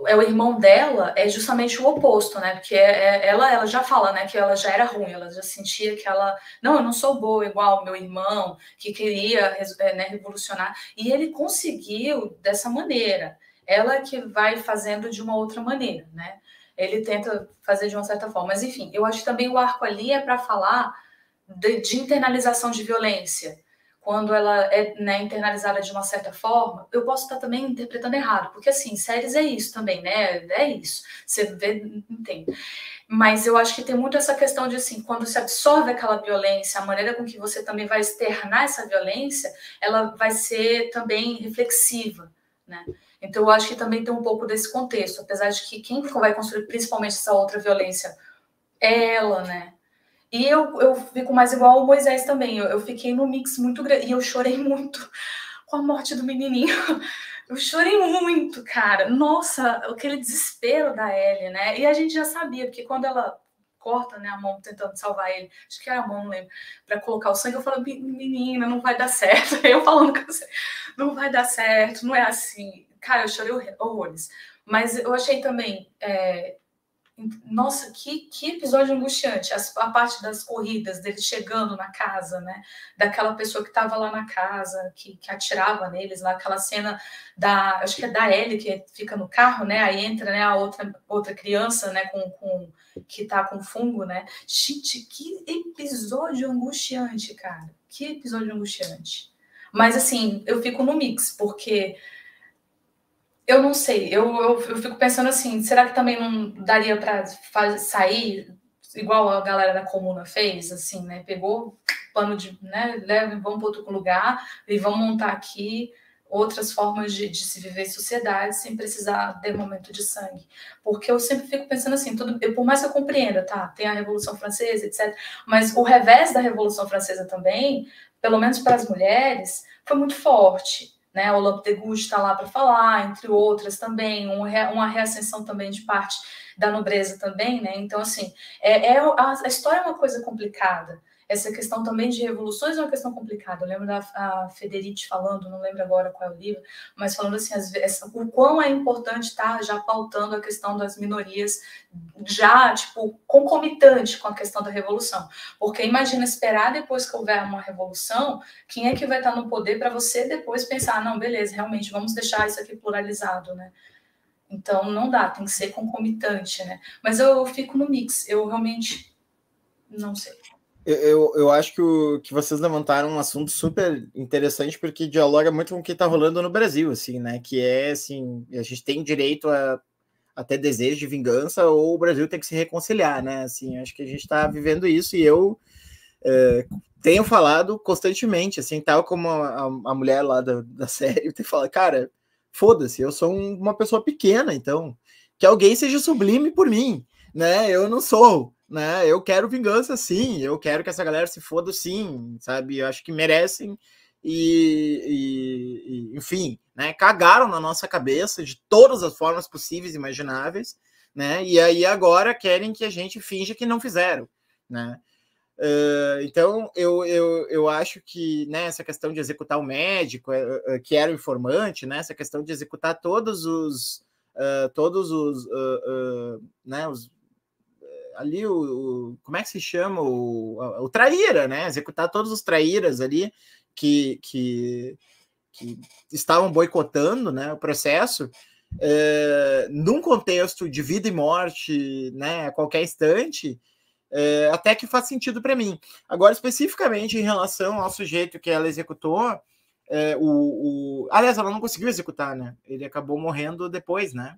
é o irmão dela é justamente o oposto, né? Porque é, é, ela, ela já fala, né, que ela já era ruim, ela já sentia que ela, não, eu não sou boa igual meu irmão, que queria é, né, revolucionar. E ele conseguiu dessa maneira. Ela que vai fazendo de uma outra maneira, né? Ele tenta fazer de uma certa forma. Mas enfim, eu acho que também o arco ali é para falar de, de internalização de violência quando ela é né, internalizada de uma certa forma, eu posso estar também interpretando errado, porque assim, séries é isso também, né? É isso. Você vê, entende. Mas eu acho que tem muito essa questão de assim, quando se absorve aquela violência, a maneira com que você também vai externar essa violência, ela vai ser também reflexiva, né? Então eu acho que também tem um pouco desse contexto, apesar de que quem vai construir principalmente essa outra violência é ela, né? E eu, eu fico mais igual o Moisés também. Eu, eu fiquei no mix muito grande. E eu chorei muito com a morte do menininho. Eu chorei muito, cara. Nossa, aquele desespero da Ellie, né? E a gente já sabia, porque quando ela corta né, a mão tentando salvar ele, acho que era a mão, não lembro, para colocar o sangue, eu falo, menina, não vai dar certo. Eu falando com você, não vai dar certo, não é assim. Cara, eu chorei horrores. Mas eu achei também é, nossa, que, que episódio angustiante. a parte das corridas, dele chegando na casa, né? Daquela pessoa que estava lá na casa, que, que atirava neles, lá, aquela cena da. Acho que é da Ellie que fica no carro, né? Aí entra né, a outra, outra criança, né? Com, com, que tá com fungo, né? Gente, que episódio angustiante, cara. Que episódio angustiante. Mas assim, eu fico no mix, porque eu não sei, eu, eu, eu, fico pensando assim, será que também não daria para sair igual a galera da comuna fez, assim, né? Pegou pano de, né? Leva, vamos para outro lugar e vamos montar aqui outras formas de, de, se viver em sociedade sem precisar de momento de sangue. Porque eu sempre fico pensando assim, tudo, eu, por mais que eu compreenda, tá? Tem a Revolução Francesa, etc. Mas o revés da Revolução Francesa também, pelo menos para as mulheres, foi muito forte né? O Loptegut está lá para falar, entre outras também, uma reascensão também de parte da nobreza também, né? Então, assim, é, é a, a, história é uma coisa complicada. Essa questão também de revoluções é uma questão complicada. Eu lembro da Federici falando, não lembro agora qual é o livro, mas falando assim, as, essa, o quão é importante estar já pautando a questão das minorias, já, tipo, concomitante com a questão da revolução. Porque imagina esperar depois que houver uma revolução, quem é que vai estar no poder para você depois pensar, não, beleza, realmente, vamos deixar isso aqui pluralizado, né? Então, não dá, tem que ser concomitante, né? Mas eu fico no mix, eu realmente não sei. Eu, eu acho que, o, que vocês levantaram um assunto super interessante, porque dialoga muito com o que está rolando no Brasil, assim, né? Que é assim, a gente tem direito a, a ter desejo de vingança, ou o Brasil tem que se reconciliar, né? Assim, acho que a gente está vivendo isso e eu é, tenho falado constantemente, assim, tal como a, a mulher lá da, da série, tem falado, cara, foda-se, eu sou um, uma pessoa pequena, então que alguém seja sublime por mim, né? Eu não sou né? Eu quero vingança, sim. Eu quero que essa galera se foda, sim, sabe? Eu acho que merecem e, e, e, enfim, né? Cagaram na nossa cabeça de todas as formas possíveis e imagináveis, né? E aí agora querem que a gente finja que não fizeram, né? Uh, então eu, eu, eu acho que né, essa questão de executar o médico, uh, uh, que era o informante, né, essa questão de executar todos os todos os, né, os ali o, o, como é que se chama o, o traíra, né, executar todos os traíras ali que, que, que estavam boicotando né, o processo, é, num contexto de vida e morte, né, a qualquer instante, é, até que faz sentido para mim. Agora, especificamente em relação ao sujeito que ela executou, é, o, o, aliás, ela não conseguiu executar, né? Ele acabou morrendo depois, né?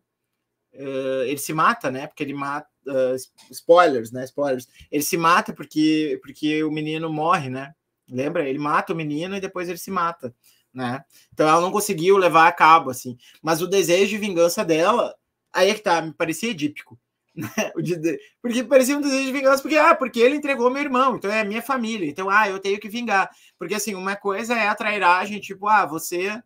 Ele se mata, né? Porque ele mata. Uh, spoilers, né? Spoilers. Ele se mata porque, porque o menino morre, né? Lembra? Ele mata o menino e depois ele se mata né? Então ela não conseguiu levar a cabo, assim. Mas o desejo de vingança dela, aí é que tá, me parecia edípico. Né? Porque parecia um desejo de vingança, porque, ah, porque ele entregou meu irmão, então é minha família, então, ah, eu tenho que vingar. Porque, assim, uma coisa é a trairagem, tipo, ah, você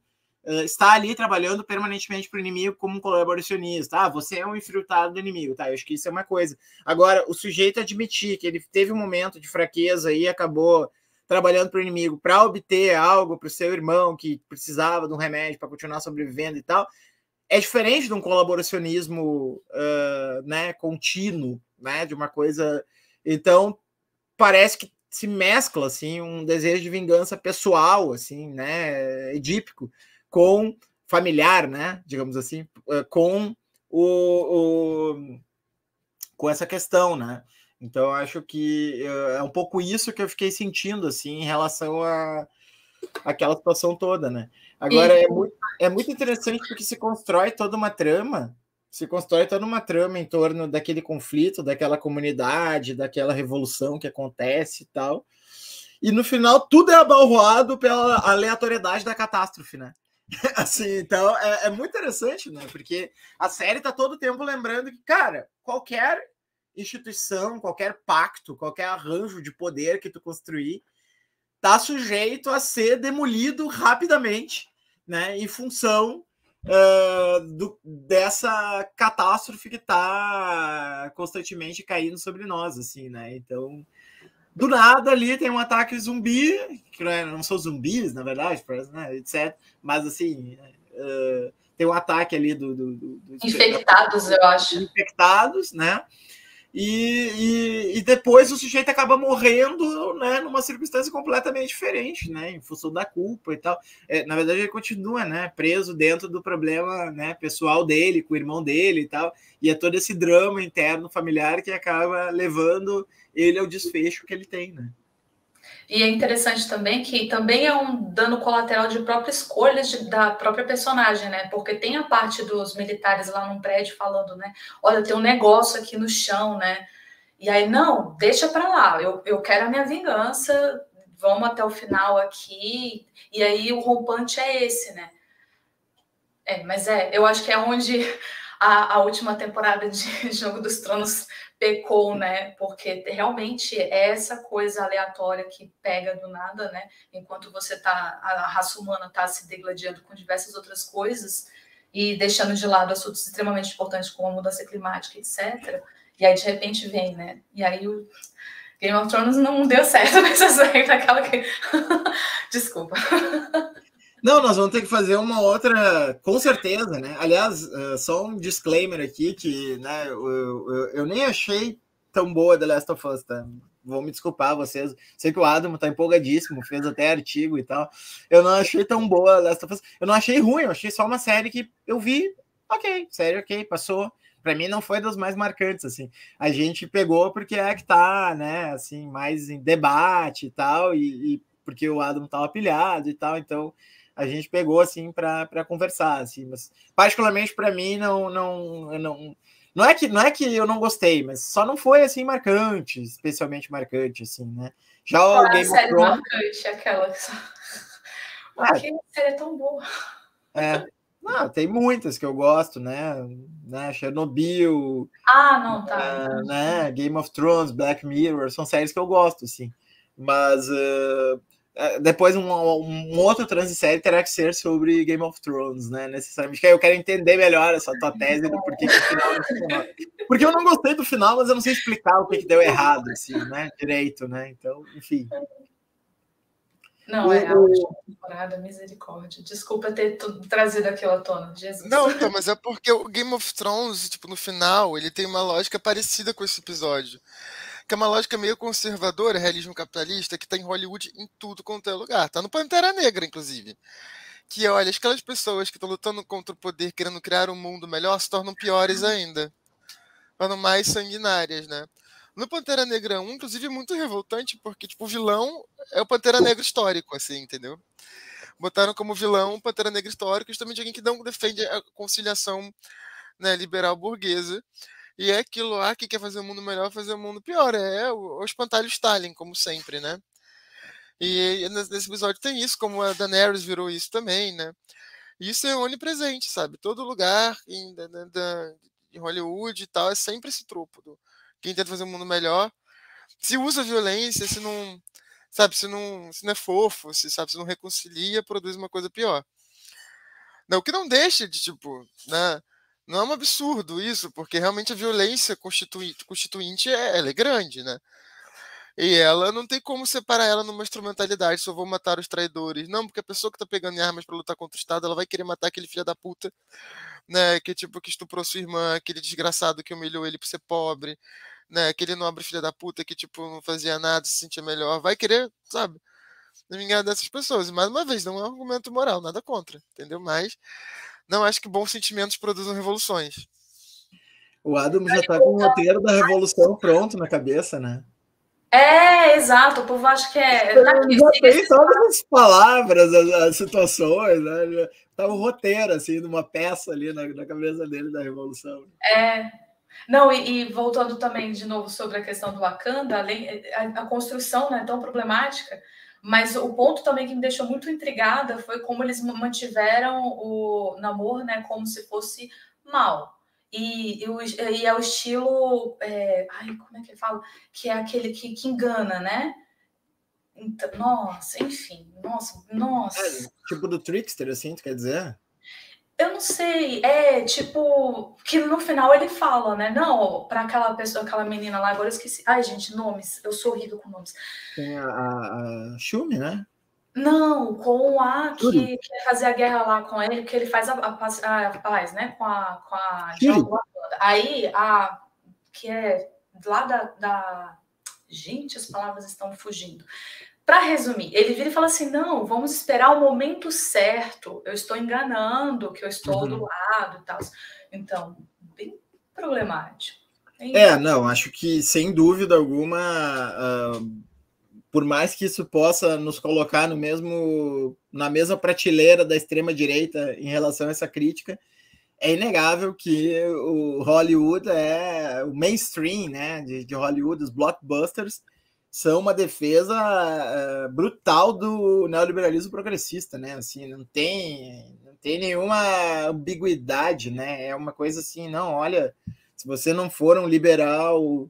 uh, está ali trabalhando permanentemente para o inimigo como um colaboracionista, ah, você é um infiltrado do inimigo, tá? Eu acho que isso é uma coisa. Agora, o sujeito admitir que ele teve um momento de fraqueza e acabou trabalhando para o inimigo para obter algo para o seu irmão que precisava de um remédio para continuar sobrevivendo e tal, é diferente de um colaboracionismo uh, né, contínuo, né, de uma coisa. Então, parece que se mescla assim um desejo de vingança pessoal, assim, né, edípico, com familiar, né, digamos assim, com o, o com essa questão, né? Então, acho que é um pouco isso que eu fiquei sentindo, assim, em relação a aquela situação toda, né? Agora, é muito, é muito interessante porque se constrói toda uma trama, se constrói toda uma trama em torno daquele conflito, daquela comunidade, daquela revolução que acontece e tal. E no final, tudo é abalroado pela aleatoriedade da catástrofe, né? assim, então é, é muito interessante, né? Porque a série tá todo tempo lembrando que, cara, qualquer instituição, qualquer pacto, qualquer arranjo de poder que tu construir, está sujeito a ser demolido rapidamente, né, em função uh, do, dessa catástrofe que está constantemente caindo sobre nós, assim, né? Então, do nada ali tem um ataque zumbi, que não, é, são zumbis, na verdade, né, etc. Mas assim, uh, tem um ataque ali do, do, do infectados, eu acho. Infectados, né? E, e, e, depois o sujeito acaba morrendo né, numa circunstância completamente diferente, né, em função da culpa e tal. É, na verdade, ele continua né, preso dentro do problema né, pessoal dele, com o irmão dele e tal. E é todo esse drama interno familiar que acaba levando ele ao desfecho que ele tem. Né? E é interessante também que também é um dano colateral de própria escolha de, da própria personagem, né? Porque tem a parte dos militares lá num prédio falando, né? Olha, tem um negócio aqui no chão, né? E aí, não, deixa para lá, eu, eu quero a minha vingança, vamos até o final aqui. E aí o rompante é esse, né? É, mas é, eu acho que é onde a, a última temporada de Jogo dos Tronos pecou, né? Porque realmente é essa coisa aleatória que pega do nada, né? Enquanto você tá, a raça humana está se degladiando com diversas outras coisas e deixando de lado assuntos extremamente importantes como a mudança climática, etc. E aí de repente vem, né? E aí o Game of Thrones não deu certo nesse aspecto, aquela que. Desculpa. Não, nós vamos ter que fazer uma outra, com certeza, né? Aliás, uh, só um disclaimer aqui que, né, eu, eu, eu, nem achei tão boa The Last of Us, tá? Vou me desculpar vocês. Sei que o Adam tá empolgadíssimo, fez até artigo e tal. Eu não achei tão boa The Last of Us. Eu não achei ruim, eu achei só uma série que eu vi, ok, série ok, passou. Para mim não foi das mais marcantes, assim. A gente pegou porque é que tá, né, assim, mais em debate e tal, e, e porque o Adam tava pilhado e tal, então a gente pegou assim para conversar, assim, mas particularmente para mim não não não não é que não é que eu não gostei, mas só não foi assim marcante, especialmente marcante assim, né? Já o ah, Game of Thrones marcante aquela que ah, que série é tão boa. É. Não, tem muitas que eu gosto, né? né? Chernobyl. Ah, não, tá. Uh, né? Game of Thrones, Black Mirror, são séries que eu gosto, assim. Mas uh, depois um, um, outro transisérie terá que ser sobre Game of Thrones, né? Necessariamente. Que eu quero entender melhor essa tua tese do porquê que o final não funcionou. Porque eu não gostei do final, mas eu não sei explicar o que, que deu errado, assim, né? Direito, né? Então, enfim. Não, é a última temporada, misericórdia. Desculpa ter trazido aquilo à tona, Jesus. Não, então, mas é porque o Game of Thrones, tipo, no final, ele tem uma lógica parecida com esse episódio que é uma lógica meio conservadora, realismo capitalista, que está em Hollywood em tudo quanto é lugar. Tá no Pantera Negra, inclusive. Que, olha, aquelas pessoas que estão lutando contra o poder, querendo criar um mundo melhor, se tornam piores ainda. Tornam mais sanguinárias, né? No Pantera Negra 1, inclusive, é muito revoltante, porque, tipo, o vilão é o Pantera Negra histórico, assim, entendeu? Botaram como vilão o Pantera Negra histórico, justamente alguém que não defende a conciliação né, liberal burguesa. E é aquilo lá que quer fazer o mundo melhor, fazer o mundo pior. É o, o espantalho Stalin, como sempre, né? E nesse episódio tem isso, como a Daenerys virou isso também, né? E isso é onipresente, sabe? Todo lugar em, da, da, em Hollywood e tal é sempre esse tropo do quem tenta fazer um mundo melhor. Se usa violência, se não, sabe, se não, se não é fofo, se sabe, se não reconcilia, produz uma coisa pior. Não, o que não deixa de tipo, né? Não é um absurdo isso, porque realmente a violência constituinte, é, ela é grande, né? E ela não tem como separar ela numa instrumentalidade, só vou matar os traidores. Não, porque a pessoa que tá pegando armas para lutar contra o Estado, ela vai querer matar aquele filho da puta, né? Que tipo, que estuprou sua irmã, aquele desgraçado que humilhou ele por ser pobre, né? Aquele nobre filho da puta que, tipo, não fazia nada, se sentia melhor. Vai querer, sabe? Vingar dessas pessoas. E mais uma vez, não é um argumento moral, nada contra, entendeu? Mas não acho que bons sentimentos produzam revoluções. O Adam já está com o roteiro da revolução pronto na cabeça, né? É, exato. O povo acha que é. Já tem todas as palavras, as, as situações, né? Tá um roteiro, assim, de uma peça ali na, na cabeça dele da revolução. É. Não, e, e, voltando também de novo sobre a questão do Wakanda, além, a, a construção não é tão problemática mas o ponto também que me deixou muito intrigada foi como eles mantiveram o namoro, né, como se fosse mal. E, e, e é o estilo. É, ai, como é que ele fala? Que é aquele que, que engana, né? Então, nossa, enfim, nossa, nossa. É, tipo do Trickster, assim, tu quer dizer? Eu não sei, é tipo que no final ele fala, né? Não, para aquela pessoa, aquela menina lá, agora eu esqueci. Ai, gente, nomes, eu sou horrível com nomes. Tem a, a, a Shumi, né? Não, com a que quer fazer a guerra lá com ele, que ele faz a, a, a paz, né? Com a, com a Aí a que é lá da, da. Gente, as palavras estão fugindo. Para resumir, ele vira e fala assim: não, vamos esperar o momento certo. Eu estou enganando, que eu estou uhum. do lado e tal. Então, bem problemático. Bem é, não, acho que sem dúvida alguma, uh, por mais que isso possa nos colocar no mesmo, na mesma prateleira da extrema direita em relação a essa crítica, é inegável que o Hollywood é o mainstream, né, de, de Hollywood, os blockbusters são uma defesa uh, brutal do neoliberalismo progressista, né? Assim, não tem, não tem nenhuma ambiguidade, né? É uma coisa assim, não, olha, se você não for um liberal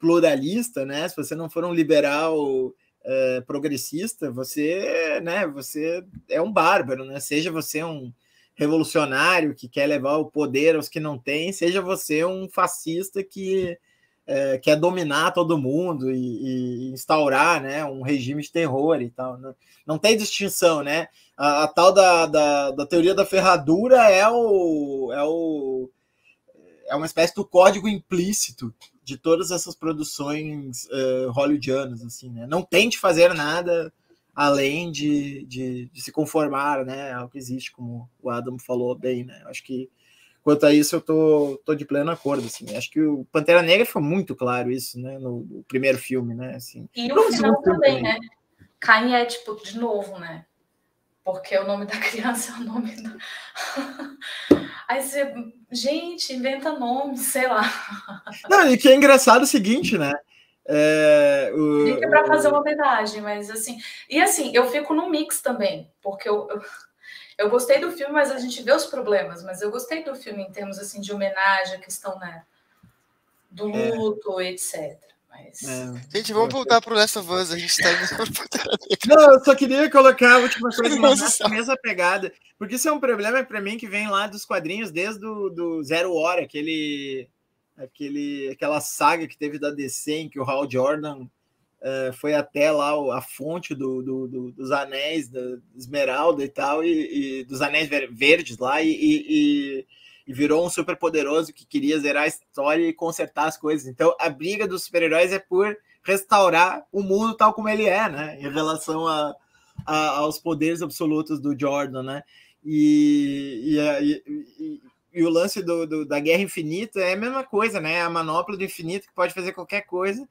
pluralista, né? Se você não for um liberal uh, progressista, você, né? Você é um bárbaro, né? Seja você um revolucionário que quer levar o poder aos que não têm, seja você um fascista que é, quer dominar todo mundo e, e, instaurar né, um regime de terror e tal. Não, né? não tem distinção, né? A, a tal da, da, da, teoria da ferradura é o, é o é uma espécie do código implícito de todas essas produções uh, hollywoodianas, assim, né? Não tente fazer nada além de, de, de, se conformar, né, ao que existe, como o Adam falou bem, né? Acho que Quanto a isso, eu tô, tô de pleno acordo, assim. Acho que o Pantera Negra foi muito claro isso, né? No, no primeiro filme, né? Assim, e o final também, né? Caim é, tipo, de novo, né? Porque o nome da criança é o nome do... Aí você... Gente, inventa nome, sei lá. Não, e que é engraçado o seguinte, né? É, o, para fazer uma homenagem, mas assim... E assim, eu fico no mix também, porque eu... eu eu gostei do filme, mas a gente vê os problemas. Mas eu gostei do filme em termos assim de homenagem à questão né, do é. luto, é. etc. Mas... É. Gente, vamos voltar pro Last of Us. A gente tá indo Não, eu só queria colocar a última coisa na mesma pegada. Porque isso é um problema para mim que vem lá dos quadrinhos desde do, do Zero Hora, aquele, aquele, aquela saga que teve da DC em que o Hal Jordan uh, foi até lá a fonte do, do, do dos anéis da Esmeralda e tal, e, e dos anéis verdes lá, e, e, e virou um super poderoso que queria zerar a história e consertar as coisas. Então a briga dos super-heróis é por restaurar o mundo tal como ele é, né? Em relação a, a aos poderes absolutos do Jordan, né? E, e, o lance do, da Guerra Infinita é a mesma coisa, né? A manopla do infinito que pode fazer qualquer coisa.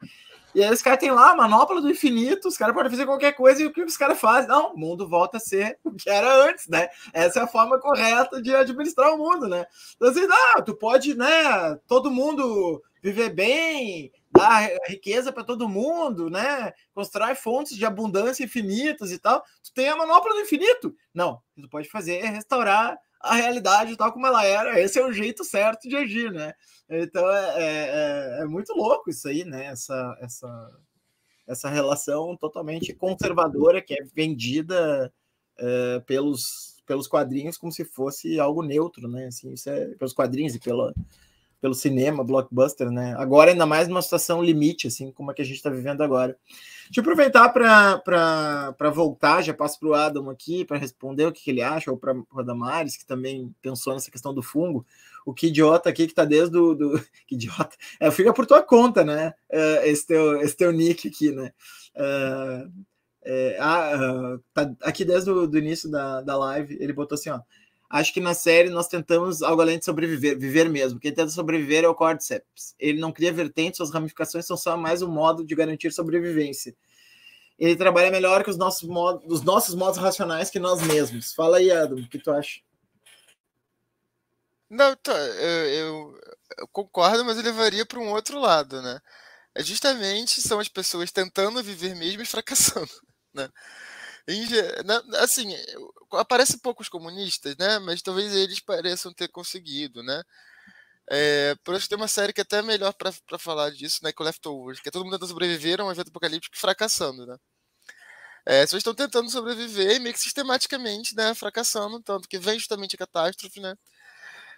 E aí os caras têm lá a manopla do infinito, os caras podem fazer qualquer coisa, e o que os caras fazem? Não, o mundo volta a ser o que era antes, né? Essa é a forma correta de administrar o mundo, né? Então, assim, ah, tu pode, né? Todo mundo viver bem, dar riqueza para todo mundo, né? Constrói fontes de abundância infinitas e tal. Tu tem a manopla do infinito. Não, o que tu pode fazer é restaurar a realidade tal como ela era. Esse é o jeito certo de agir, né? Então é, é, é, é muito louco isso aí, né? Essa, essa, essa relação totalmente conservadora que é vendida é, pelos, pelos quadrinhos como se fosse algo neutro, né? Assim, isso é, pelos quadrinhos e pela, pelo cinema, blockbuster, né? Agora, ainda mais numa situação limite, assim, como é que a gente está vivendo agora. Deixa eu aproveitar para voltar, já passo para o Adam aqui para responder o que, que, ele acha, ou para o Damares, que também pensou nessa questão do fungo. O que idiota aqui que está desde o. Do, que idiota. É, fica por tua conta, né? Uh, esse, teu, esse teu nick aqui, né? Uh, é, ah, tá aqui desde o do início da, da live, ele botou assim, ó acho que na série nós tentamos algo além de sobreviver, viver mesmo. Quem tenta sobreviver é o Cordyceps. Ele não cria vertentes, suas ramificações são só mais um modo de garantir sobrevivência. Ele trabalha melhor que os nossos modos, os nossos modos racionais que nós mesmos. Fala aí, Adam, o que tu acha? Não, tá, eu, eu, eu concordo, mas eu levaria para um outro lado, né? É justamente são as pessoas tentando viver mesmo e fracassando, né? Assim, aparece poucos comunistas, né? Mas talvez eles pareçam ter conseguido, né? É, por isso tem uma série que é até melhor para falar disso, né? Que é o Leftovers, que é todo mundo tentando sobreviver a um evento apocalíptico fracassando, né? É, estão tentando sobreviver e meio que sistematicamente, né? Fracassando, tanto que vem justamente a catástrofe, né?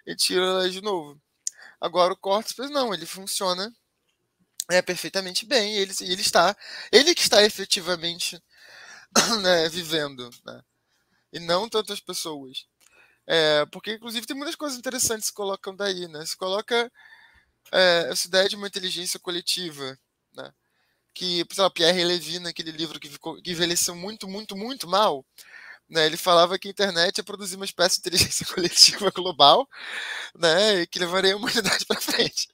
E tira elas de novo. Agora o Cortes, não, ele funciona é, perfeitamente bem. Ele, ele está, ele que está efetivamente né, vivendo, né? E não tantas pessoas. É, porque, inclusive, tem muitas coisas interessantes que se colocam daí, né? Se coloca é, essa ideia de uma inteligência coletiva, né? Que, Pierre Levy, naquele livro que, ficou, que envelheceu muito, muito, muito mal, né, ele falava que a internet ia produzir uma espécie de inteligência coletiva global, né, e que levaria a humanidade para frente.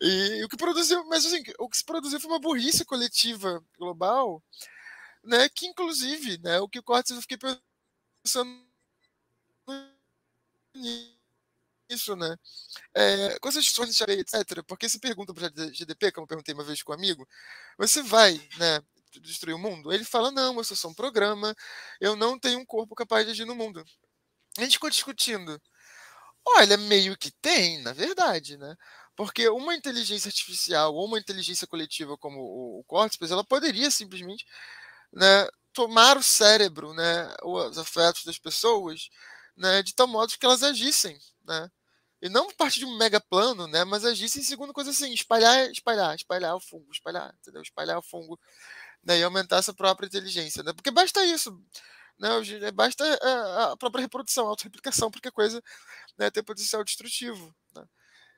E o que produziu, mas assim, o que se produziu foi uma burrice coletiva global né? Que inclusive, né? O que Cortes eu fiquei pensando nisso, né? É, com essas discussões de etc. Porque se pergunta para GDP, como eu perguntei uma vez com um amigo, você vai, né? Destruir o mundo? Ele fala: não, eu sou só um programa, eu não tenho um corpo capaz de agir no mundo. A gente ficou discutindo. Olha, meio que tem, na verdade, né? Porque uma inteligência artificial ou uma inteligência coletiva como o, o Cortex, ela poderia simplesmente né, tomar o cérebro, né, os afetos das pessoas, né, de tal modo que elas agissem, né, e não parte de um mega plano, né, mas agissem segundo coisa assim, espalhar, espalhar, espalhar o fungo, espalhar, entendeu? Espalhar o fungo, né, e aumentar essa própria inteligência, né, porque basta isso, né, basta a própria reprodução, a autorreplicação, porque a coisa né, tem potencial destrutivo, né.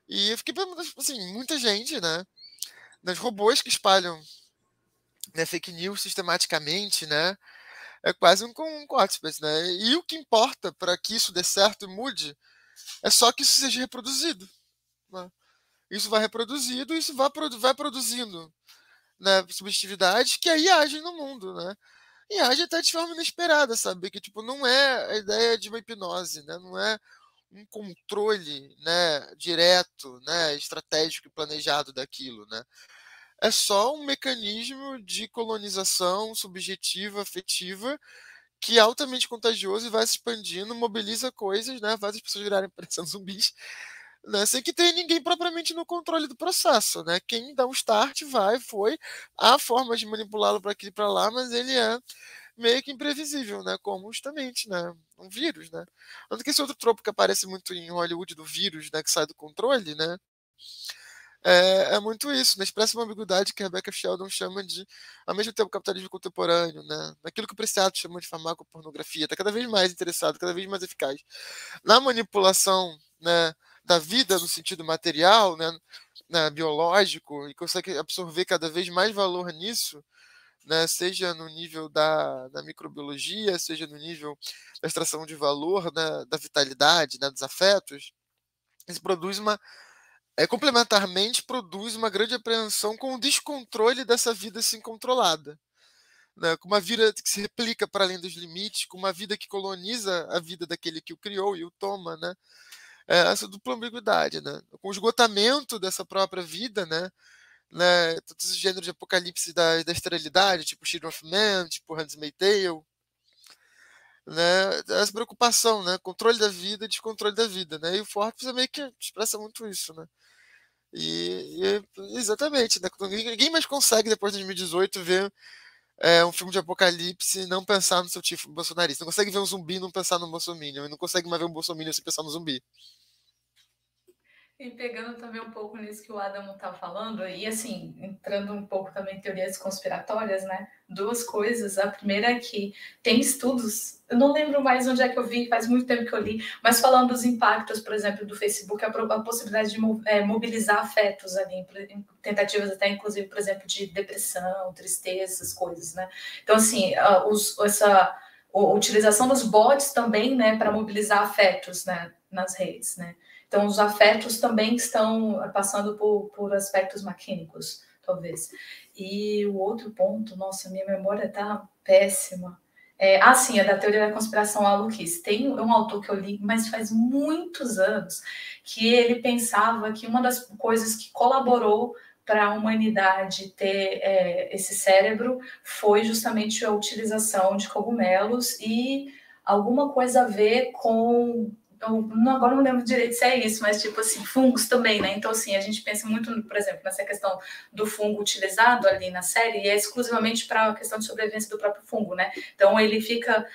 E eu fiquei pensando, assim, muita gente, né, nos robôs que espalham né, fake news sistematicamente, né? É quase um, um né? E o que importa para que isso dê certo e mude é só que isso seja reproduzido. Né? Isso vai reproduzido, isso vai, vai produzindo né, subjetividades que aí agem no mundo, né? E agem até de forma inesperada, sabe? Que tipo, não é a ideia de uma hipnose, né? Não é um controle né, direto, né, estratégico e planejado daquilo, né? É só um mecanismo de colonização subjetiva, afetiva, que é altamente contagioso e vai se expandindo, mobiliza coisas, né? Faz as pessoas virarem parecendo zumbis, né, sem que tenha ninguém propriamente no controle do processo, né? Quem dá um start vai, foi, há formas de manipulá-lo para aqui e para lá, mas ele é meio que imprevisível, né? Como justamente, né? Um vírus, né? Tanto que esse outro tropo que aparece muito em Hollywood do vírus, né? Que sai do controle, né? É, é muito isso, né? Expressa uma ambiguidade que Rebecca Sheldon chama de, ao mesmo tempo, capitalismo contemporâneo, né? Naquilo que o Preciado chama de farmacopornografia, está cada vez mais interessado, cada vez mais eficaz. Na manipulação, né? da vida no sentido material, né, né, biológico, e consegue absorver cada vez mais valor nisso, né, seja no nível da, da microbiologia, seja no nível da extração de valor, né, da vitalidade, né, dos afetos, isso produz uma é, complementarmente produz uma grande apreensão com o descontrole dessa vida assim controlada. Né, com uma vida que se replica para além dos limites, com uma vida que coloniza a vida daquele que o criou e o toma, né? É, essa dupla ambiguidade, né? Com o esgotamento dessa própria vida, né? né todos os gêneros de apocalipse da, da esterilidade, tipo Children of Man, tipo Handmaid's Tale, né? Essa preocupação, né? Controle da vida, descontrole da vida, né? E o Forbes meio que expressa muito isso, né? E, e exatamente, né? Ninguém mais consegue depois de 2018 ver é, um filme de apocalipse e não pensar no seu tipo bolsonarista. Não consegue ver um zumbi e não pensar no bolsominion. E não consegue mais ver um bolsominion sem pensar no zumbi. E pegando também um pouco nisso que o Adam está falando, e assim, entrando um pouco também em teorias conspiratórias, né? Duas coisas. A primeira é que tem estudos, eu não lembro mais onde é que eu vi, faz muito tempo que eu li, mas falando dos impactos, por exemplo, do Facebook, a, possibilidade de é, mobilizar afetos ali, tentativas até, inclusive, por exemplo, de depressão, tristeza, essas coisas, né? Então, assim, os, essa utilização dos bots também, né, para mobilizar afetos, né, nas redes, né? Então, os afetos também estão passando por, por aspectos maquínicos, talvez. E o outro ponto, nossa, minha memória está péssima. É, ah, sim, é da teoria da conspiração Aluquis. Tem um autor que eu li, mas faz muitos anos, que ele pensava que uma das coisas que colaborou para a humanidade ter é, esse cérebro foi justamente a utilização de cogumelos e alguma coisa a ver com eu não, agora não lembro direito se é isso, mas tipo assim, fungos também, né? Então, assim, a gente pensa muito, por exemplo, nessa questão do fungo utilizado ali na série, e é exclusivamente para a questão de sobrevivência do próprio fungo, né? Então, ele fica,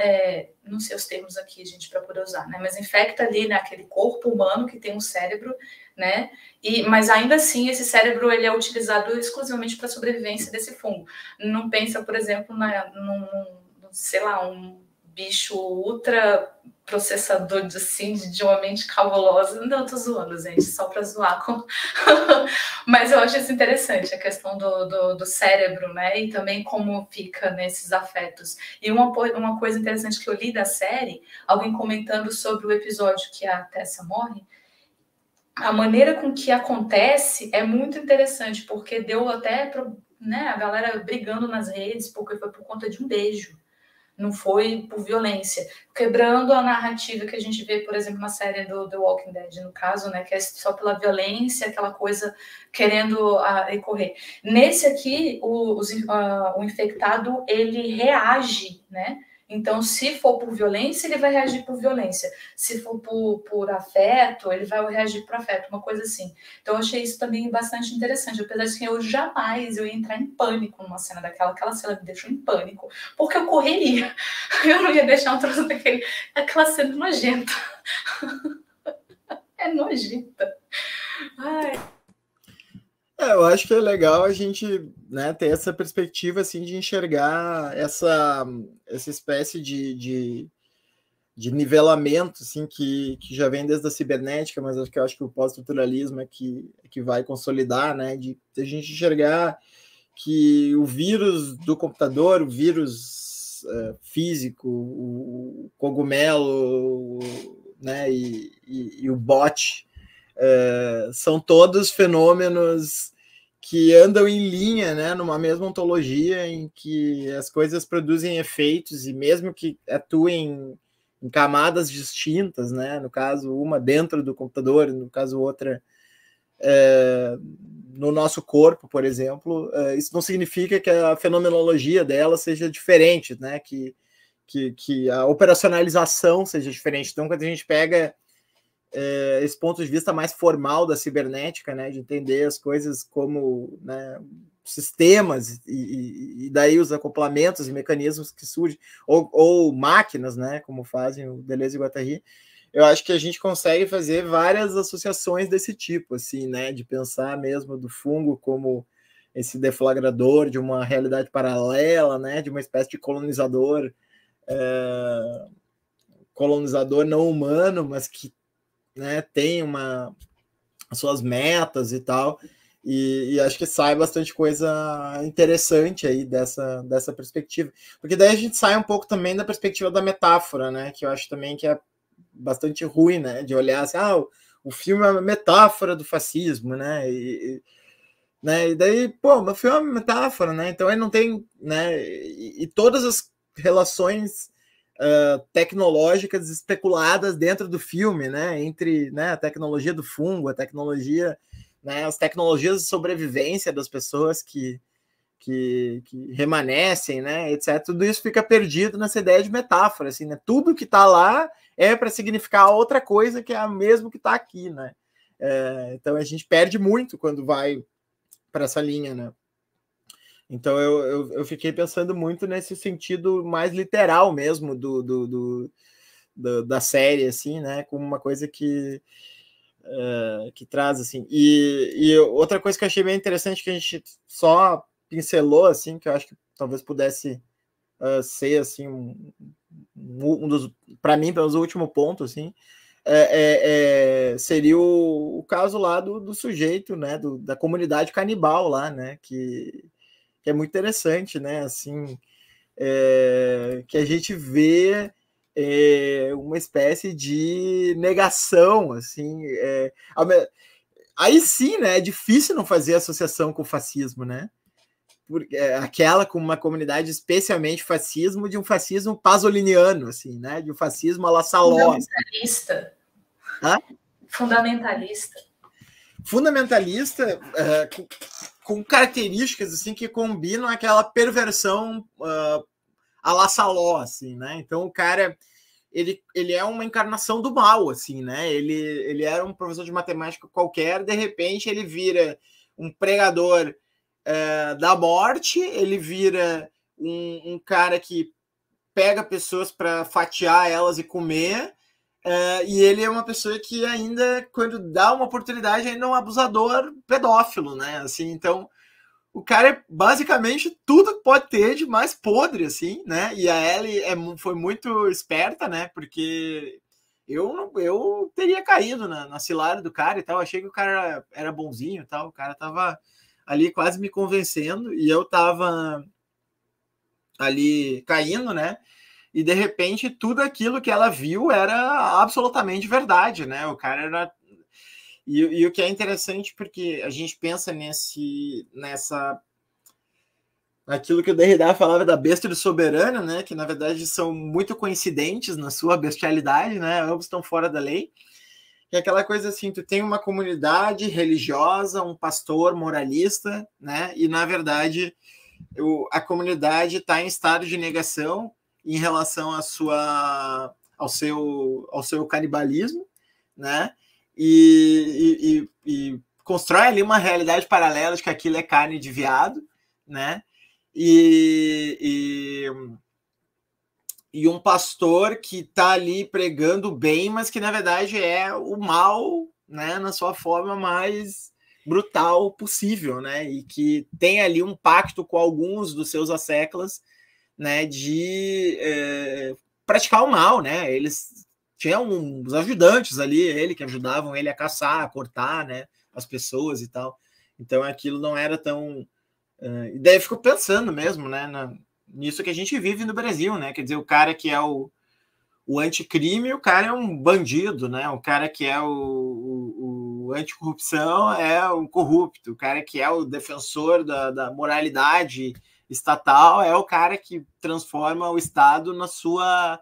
é, não sei os termos aqui, gente, para poder usar, né? Mas infecta ali naquele né, corpo humano que tem um cérebro, né? E, mas ainda assim, esse cérebro ele é utilizado exclusivamente para a sobrevivência desse fungo. Não pensa, por exemplo, na, num, sei lá, um bicho ultra processador de, assim, de uma mente cabulosa. Não, tô zoando, gente, só para zoar. Com... Mas eu acho isso interessante, a questão do, do, do, cérebro, né? E também como fica nesses afetos. E uma, uma coisa interessante que eu li da série, alguém comentando sobre o episódio que a Tessa morre, a maneira com que acontece é muito interessante, porque deu até né, a galera brigando nas redes, porque foi por conta de um beijo não foi por violência, quebrando a narrativa que a gente vê, por exemplo, na série do The Walking Dead, no caso, né, que é só pela violência, aquela coisa querendo ah, correr. Nesse aqui, o, os, uh, o infectado ele reage, né? Então, se for por violência, ele vai reagir por violência. Se for por, por afeto, ele vai reagir por afeto, uma coisa assim. Então, eu achei isso também bastante interessante. Apesar de que eu jamais eu ia entrar em pânico numa cena daquela. Aquela cena me deixou em pânico, porque eu correria. Eu não ia deixar um troço daquele. Aquela cena nojenta. É nojenta. Ai. É, eu acho que é legal a gente né, ter essa perspectiva assim, de enxergar essa, essa espécie de, de, de nivelamento assim, que, que já vem desde a cibernética, mas acho que eu acho que o pós-estruturalismo é que, é que vai consolidar, né, de, de a gente enxergar que o vírus do computador, o vírus uh, físico, o, cogumelo né, e, e, e o bot é, são todos fenômenos que andam em linha, né, numa mesma ontologia em que as coisas produzem efeitos e mesmo que atuem em camadas distintas, né, no caso uma dentro do computador, no caso outra é, no nosso corpo, por exemplo, é, isso não significa que a fenomenologia dela seja diferente, né, que, que, que a operacionalização seja diferente. Então, quando a gente pega é, esse ponto de vista mais formal da cibernética, né, de entender as coisas como né, sistemas e, e, daí os acoplamentos e mecanismos que surgem, ou, ou máquinas, né, como fazem o Deleuze e Guattari, eu acho que a gente consegue fazer várias associações desse tipo, assim, né, de pensar mesmo do fungo como esse deflagrador de uma realidade paralela, né, de uma espécie de colonizador, é, colonizador não humano, mas que né, tem uma as suas metas e tal. E, e, acho que sai bastante coisa interessante aí dessa, dessa perspectiva. Porque daí a gente sai um pouco também da perspectiva da metáfora, né? Que eu acho também que é bastante ruim, né? De olhar assim, ah, o, o filme é uma metáfora do fascismo, né? E, né? E daí, pô, o filme é uma metáfora, né? Então ele não tem, né? E, e todas as relações uh, tecnológicas especuladas dentro do filme, né? Entre né, a tecnologia do fungo, a tecnologia, né, as tecnologias de sobrevivência das pessoas que, que, que remanescem, né? Etc. Tudo isso fica perdido nessa ideia de metáfora, assim, né? Tudo que está lá é para significar outra coisa que é a mesmo que está aqui, né? É, então a gente perde muito quando vai para essa linha, né? Então eu, eu, eu, fiquei pensando muito nesse sentido mais literal mesmo do, do, do, do da série, assim, né? Como uma coisa que, uh, que traz, assim. E, e outra coisa que eu achei bem interessante que a gente só pincelou, assim, que eu acho que talvez pudesse uh, ser, assim, um, um dos, para mim, pelos último ponto, assim, é, é, é, seria o, o, caso lá do, do sujeito, né, do, da comunidade canibal lá, né, que que é muito interessante, né? Assim, é, que a gente vê é, uma espécie de negação, assim. É, aí sim, né? É difícil não fazer associação com o fascismo, né? Porque, é, aquela com uma comunidade especialmente fascismo, de um fascismo pasoliniano, assim, né? De um fascismo à. Fundamentalista. Hã? Fundamentalista. Fundamentalista, com características assim que combinam aquela perversão uh, a la Saló, assim, né? Então o cara ele, ele é uma encarnação do mal, assim, né? Ele, ele era um professor de matemática qualquer, de repente ele vira um pregador uh, da morte, ele vira um, um cara que pega pessoas para fatiar elas e comer, Uh, e ele é uma pessoa que ainda, quando dá uma oportunidade, ainda é um abusador pedófilo, né? Assim, então o cara é basicamente tudo pode ter de mais podre, assim, né? E a Ellie é, foi muito esperta, né? Porque eu eu teria caído na, na cilada do cara e tal. Achei que o cara era bonzinho e tal. O cara tava ali quase me convencendo e eu tava ali caindo, né? E de repente tudo aquilo que ela viu era absolutamente verdade, né? O cara era e, e, o que é interessante porque a gente pensa nesse nessa aquilo que o Derrida falava da besta do soberano, né? Que na verdade são muito coincidentes na sua bestialidade, né? Ambos estão fora da lei. Que é aquela coisa assim, tu tem uma comunidade religiosa, um pastor moralista, né? E na verdade o, a comunidade está em estado de negação em relação à sua, ao, seu, ao seu canibalismo, né? E, e, e, constrói ali uma realidade paralela de que aquilo é carne de viado, né? E, e, e um pastor que está ali pregando bem, mas que na verdade é o mal, né? Na sua forma mais brutal possível, né? E que tem ali um pacto com alguns dos seus asseclas né, de é, praticar o mal, né? Eles tinham uns ajudantes ali, ele que ajudavam ele a caçar, a cortar, né, as pessoas e tal. Então aquilo não era tão uh, e daí eu fico pensando mesmo, né, na, nisso que a gente vive no Brasil, né? Quer dizer, o cara que é o, o anticrime, o cara é um bandido, né? O cara que é o, o, o anticorrupção é um corrupto, o cara que é o defensor da, da moralidade estatal é o cara que transforma o Estado na sua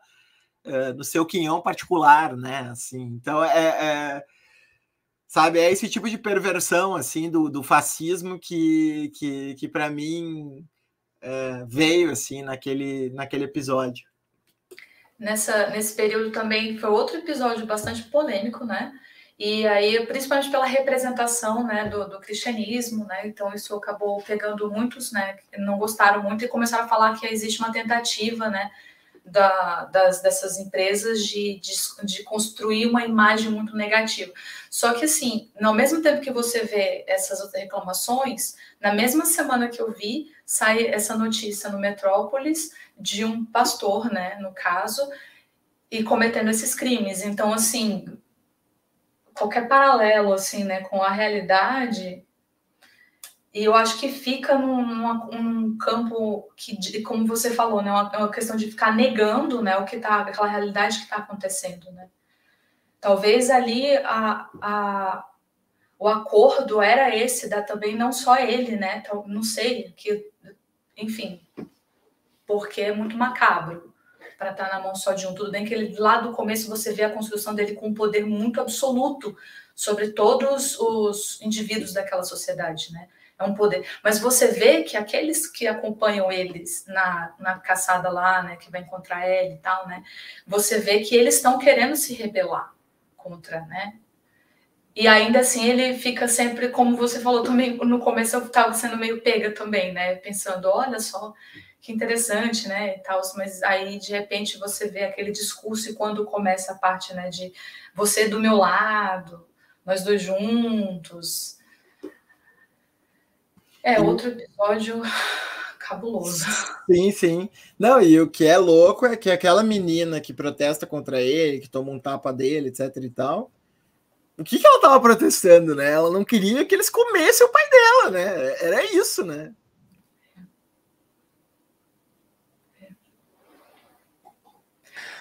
uh, no seu quinhão particular, né? Assim, então é, é, sabe é esse tipo de perversão assim do, do fascismo que que, que para mim é, veio assim naquele naquele episódio. nessa, nesse período também foi outro episódio bastante polêmico, né? E aí, principalmente pela representação né, do, do, cristianismo, né? Então, isso acabou pegando muitos, né? Que não gostaram muito e começaram a falar que existe uma tentativa, né? Da, das, dessas empresas de, de, de, construir uma imagem muito negativa. Só que, assim, ao mesmo tempo que você vê essas outras reclamações, na mesma semana que eu vi, sai essa notícia no Metrópolis de um pastor, né, no caso, e cometendo esses crimes. Então, assim, qualquer paralelo, assim, né, com a realidade, e eu acho que fica num, num campo que, como você falou, né, uma, uma questão de ficar negando, né, o que tá, aquela realidade que está acontecendo, né. Talvez ali a, a, o acordo era esse, da também não só ele, né, não sei, que, enfim, porque é muito macabro para estar tá na mão só de um. Tudo bem que ele, lá do começo você vê a construção dele com um poder muito absoluto sobre todos os indivíduos daquela sociedade, né? É um poder. Mas você vê que aqueles que acompanham eles na, na caçada lá, né, que vai encontrar ele e tal, né? Você vê que eles estão querendo se rebelar contra, né? E ainda assim ele fica sempre, como você falou também, no começo eu estava sendo meio pega também, né? Pensando, olha só, que interessante, né, e tal, mas aí de repente você vê aquele discurso e quando começa a parte, né, de você do meu lado, nós dois juntos. É outro episódio cabuloso. Sim, sim. Não, e o que é louco é que aquela menina que protesta contra ele, que toma um tapa dele, etc e tal, o que, que ela tava protestando, né? Ela não queria que eles comessem o pai dela, né? Era isso, né?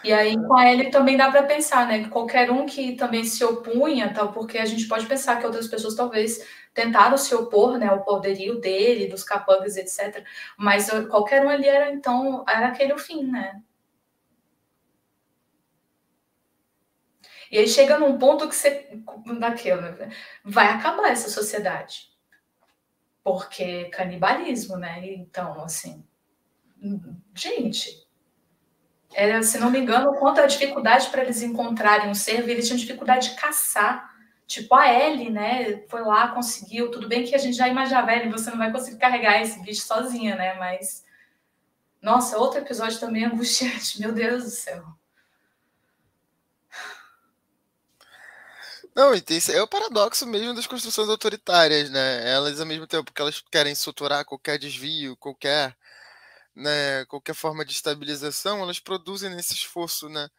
E aí com a Ellie também dá para pensar, né? Que qualquer um que também se opunha, tal, porque a gente pode pensar que outras pessoas talvez tentaram se opor, né, ao poderio dele, dos capangas, etc. Mas qualquer um ali era então era aquele o fim, né? E aí chega num ponto que você daquilo, né? vai acabar essa sociedade. Porque canibalismo, né? Então, assim, gente, era, se não me engano, quanto a dificuldade para eles encontrarem um servo, eles tinham dificuldade de caçar. Tipo, a Ellie, né, foi lá, conseguiu. Tudo bem que a gente já imaginava, Ellie, você não vai conseguir carregar esse bicho sozinha, né? Mas, nossa, outro episódio também angustiante. Meu Deus do céu. Não, e tem, é o paradoxo mesmo das construções autoritárias, né? Elas, ao mesmo tempo que elas querem suturar qualquer desvio, qualquer né, qualquer forma de estabilização, elas produzem nesse esforço né,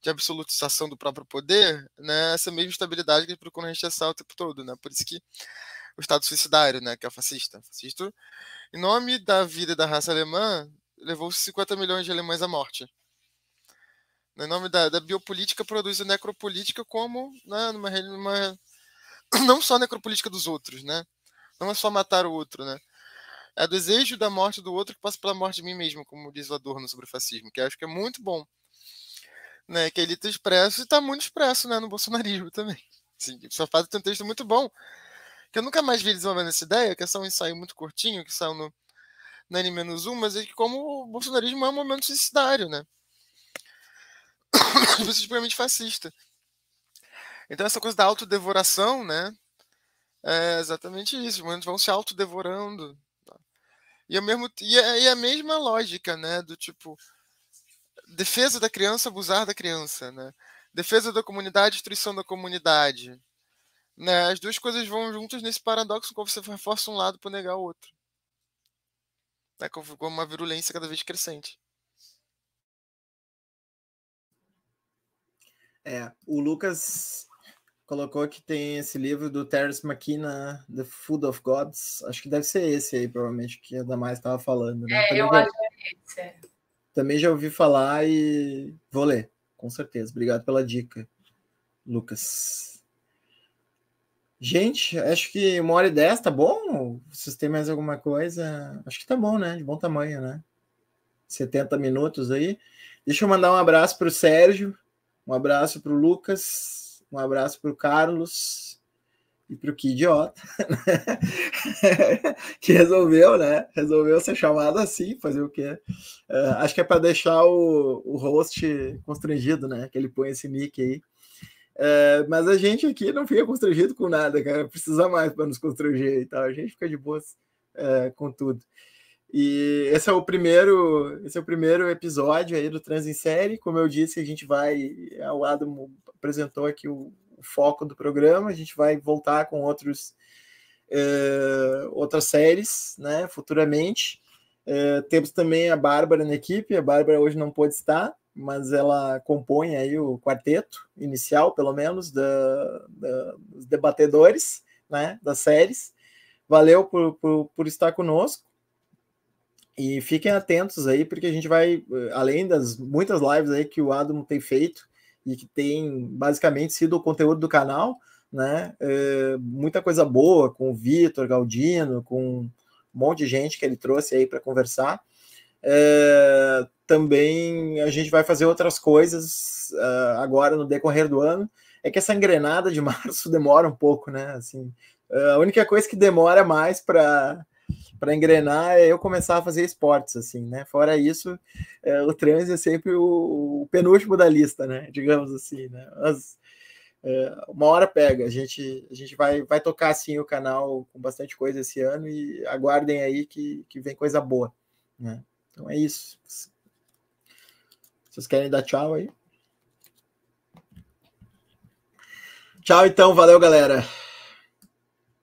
de absolutização do próprio poder né, essa mesma estabilidade que eles procuram rechaçar o tempo todo. Né? Por isso que o Estado suicidário, né, que é o fascista, fascista, em nome da vida da raça alemã, levou 50 milhões de alemães à morte. Em nome da, da biopolítica, produz a necropolítica como né, numa, numa, não só a necropolítica dos outros, né? não é só matar o outro, né? É o desejo da morte do outro que passa pela morte de mim mesmo, como diz o Adorno sobre o fascismo, que acho que é muito bom. Né, que ele está expresso e está muito expresso né, no bolsonarismo também. Assim, o Safado tem um texto muito bom, que eu nunca mais vi desenvolvendo essa ideia, que é só um ensaio muito curtinho, que saiu no, no N-1, mas é que como o bolsonarismo é um momento suicidário, né? Principalmente fascista. Então essa coisa da autodevoração, né? É exatamente isso. Os vão se autodevorando, e, mesmo, e, é, e a mesma lógica, né? Do tipo, defesa da criança, abusar da criança, né? Defesa da comunidade, destruição da comunidade. Né? As duas coisas vão juntas nesse paradoxo quando você reforça um lado para negar o outro. Né? Com uma virulência cada vez crescente. É, o Lucas colocou que tem esse livro do Terence McKenna, The Food of Gods. Acho que deve ser esse aí, provavelmente, que a Damais estava falando. Né? É, também eu já, acho que é esse. É. Também já ouvi falar e vou ler, com certeza. Obrigado pela dica, Lucas. Gente, acho que uma hora e dez tá bom? Vocês têm mais alguma coisa? Acho que tá bom, né? De bom tamanho, né? 70 minutos aí. Deixa eu mandar um abraço para o Sérgio, um abraço para o Lucas, um abraço para o Carlos. e para o que idiota, né? que resolveu, né? Resolveu ser chamado assim, fazer o quê? Uh, acho que é para deixar o, o host constrangido, né? Que ele põe esse nick aí. Uh, mas a gente aqui não fica constrangido com nada, cara. Precisa mais para nos constranger e tal. A gente fica de boas uh, com tudo. E esse é o primeiro, esse é o primeiro episódio aí do Trans em Série. Como eu disse, a gente vai. O Adam apresentou aqui o o foco do programa. A gente vai voltar com outros, uh, outras séries, né, futuramente. Uh, temos também a Bárbara na equipe. A Bárbara hoje não pôde estar, mas ela compõe aí o quarteto inicial, pelo menos, da, da, dos debatedores né, das séries. Valeu por, por, por estar conosco. E fiquem atentos aí, porque a gente vai, além das muitas lives aí que o Adam tem feito, e que tem basicamente sido o conteúdo do canal, né? É, muita coisa boa com o Vitor Galdino, com um monte de gente que ele trouxe aí para conversar. É, também a gente vai fazer outras coisas uh, agora no decorrer do ano. É que essa engrenada de março demora um pouco, né? Assim, a única coisa que demora mais para para engrenar é eu começar a fazer esportes, assim, né? Fora isso, é, o trans é sempre o, o, penúltimo da lista, né? Digamos assim, né? Mas, é, uma hora pega, a gente, a gente vai, vai tocar assim o canal com bastante coisa esse ano e aguardem aí que, que vem coisa boa, né? Então é isso. Vocês querem dar tchau aí? Tchau, então, valeu, galera.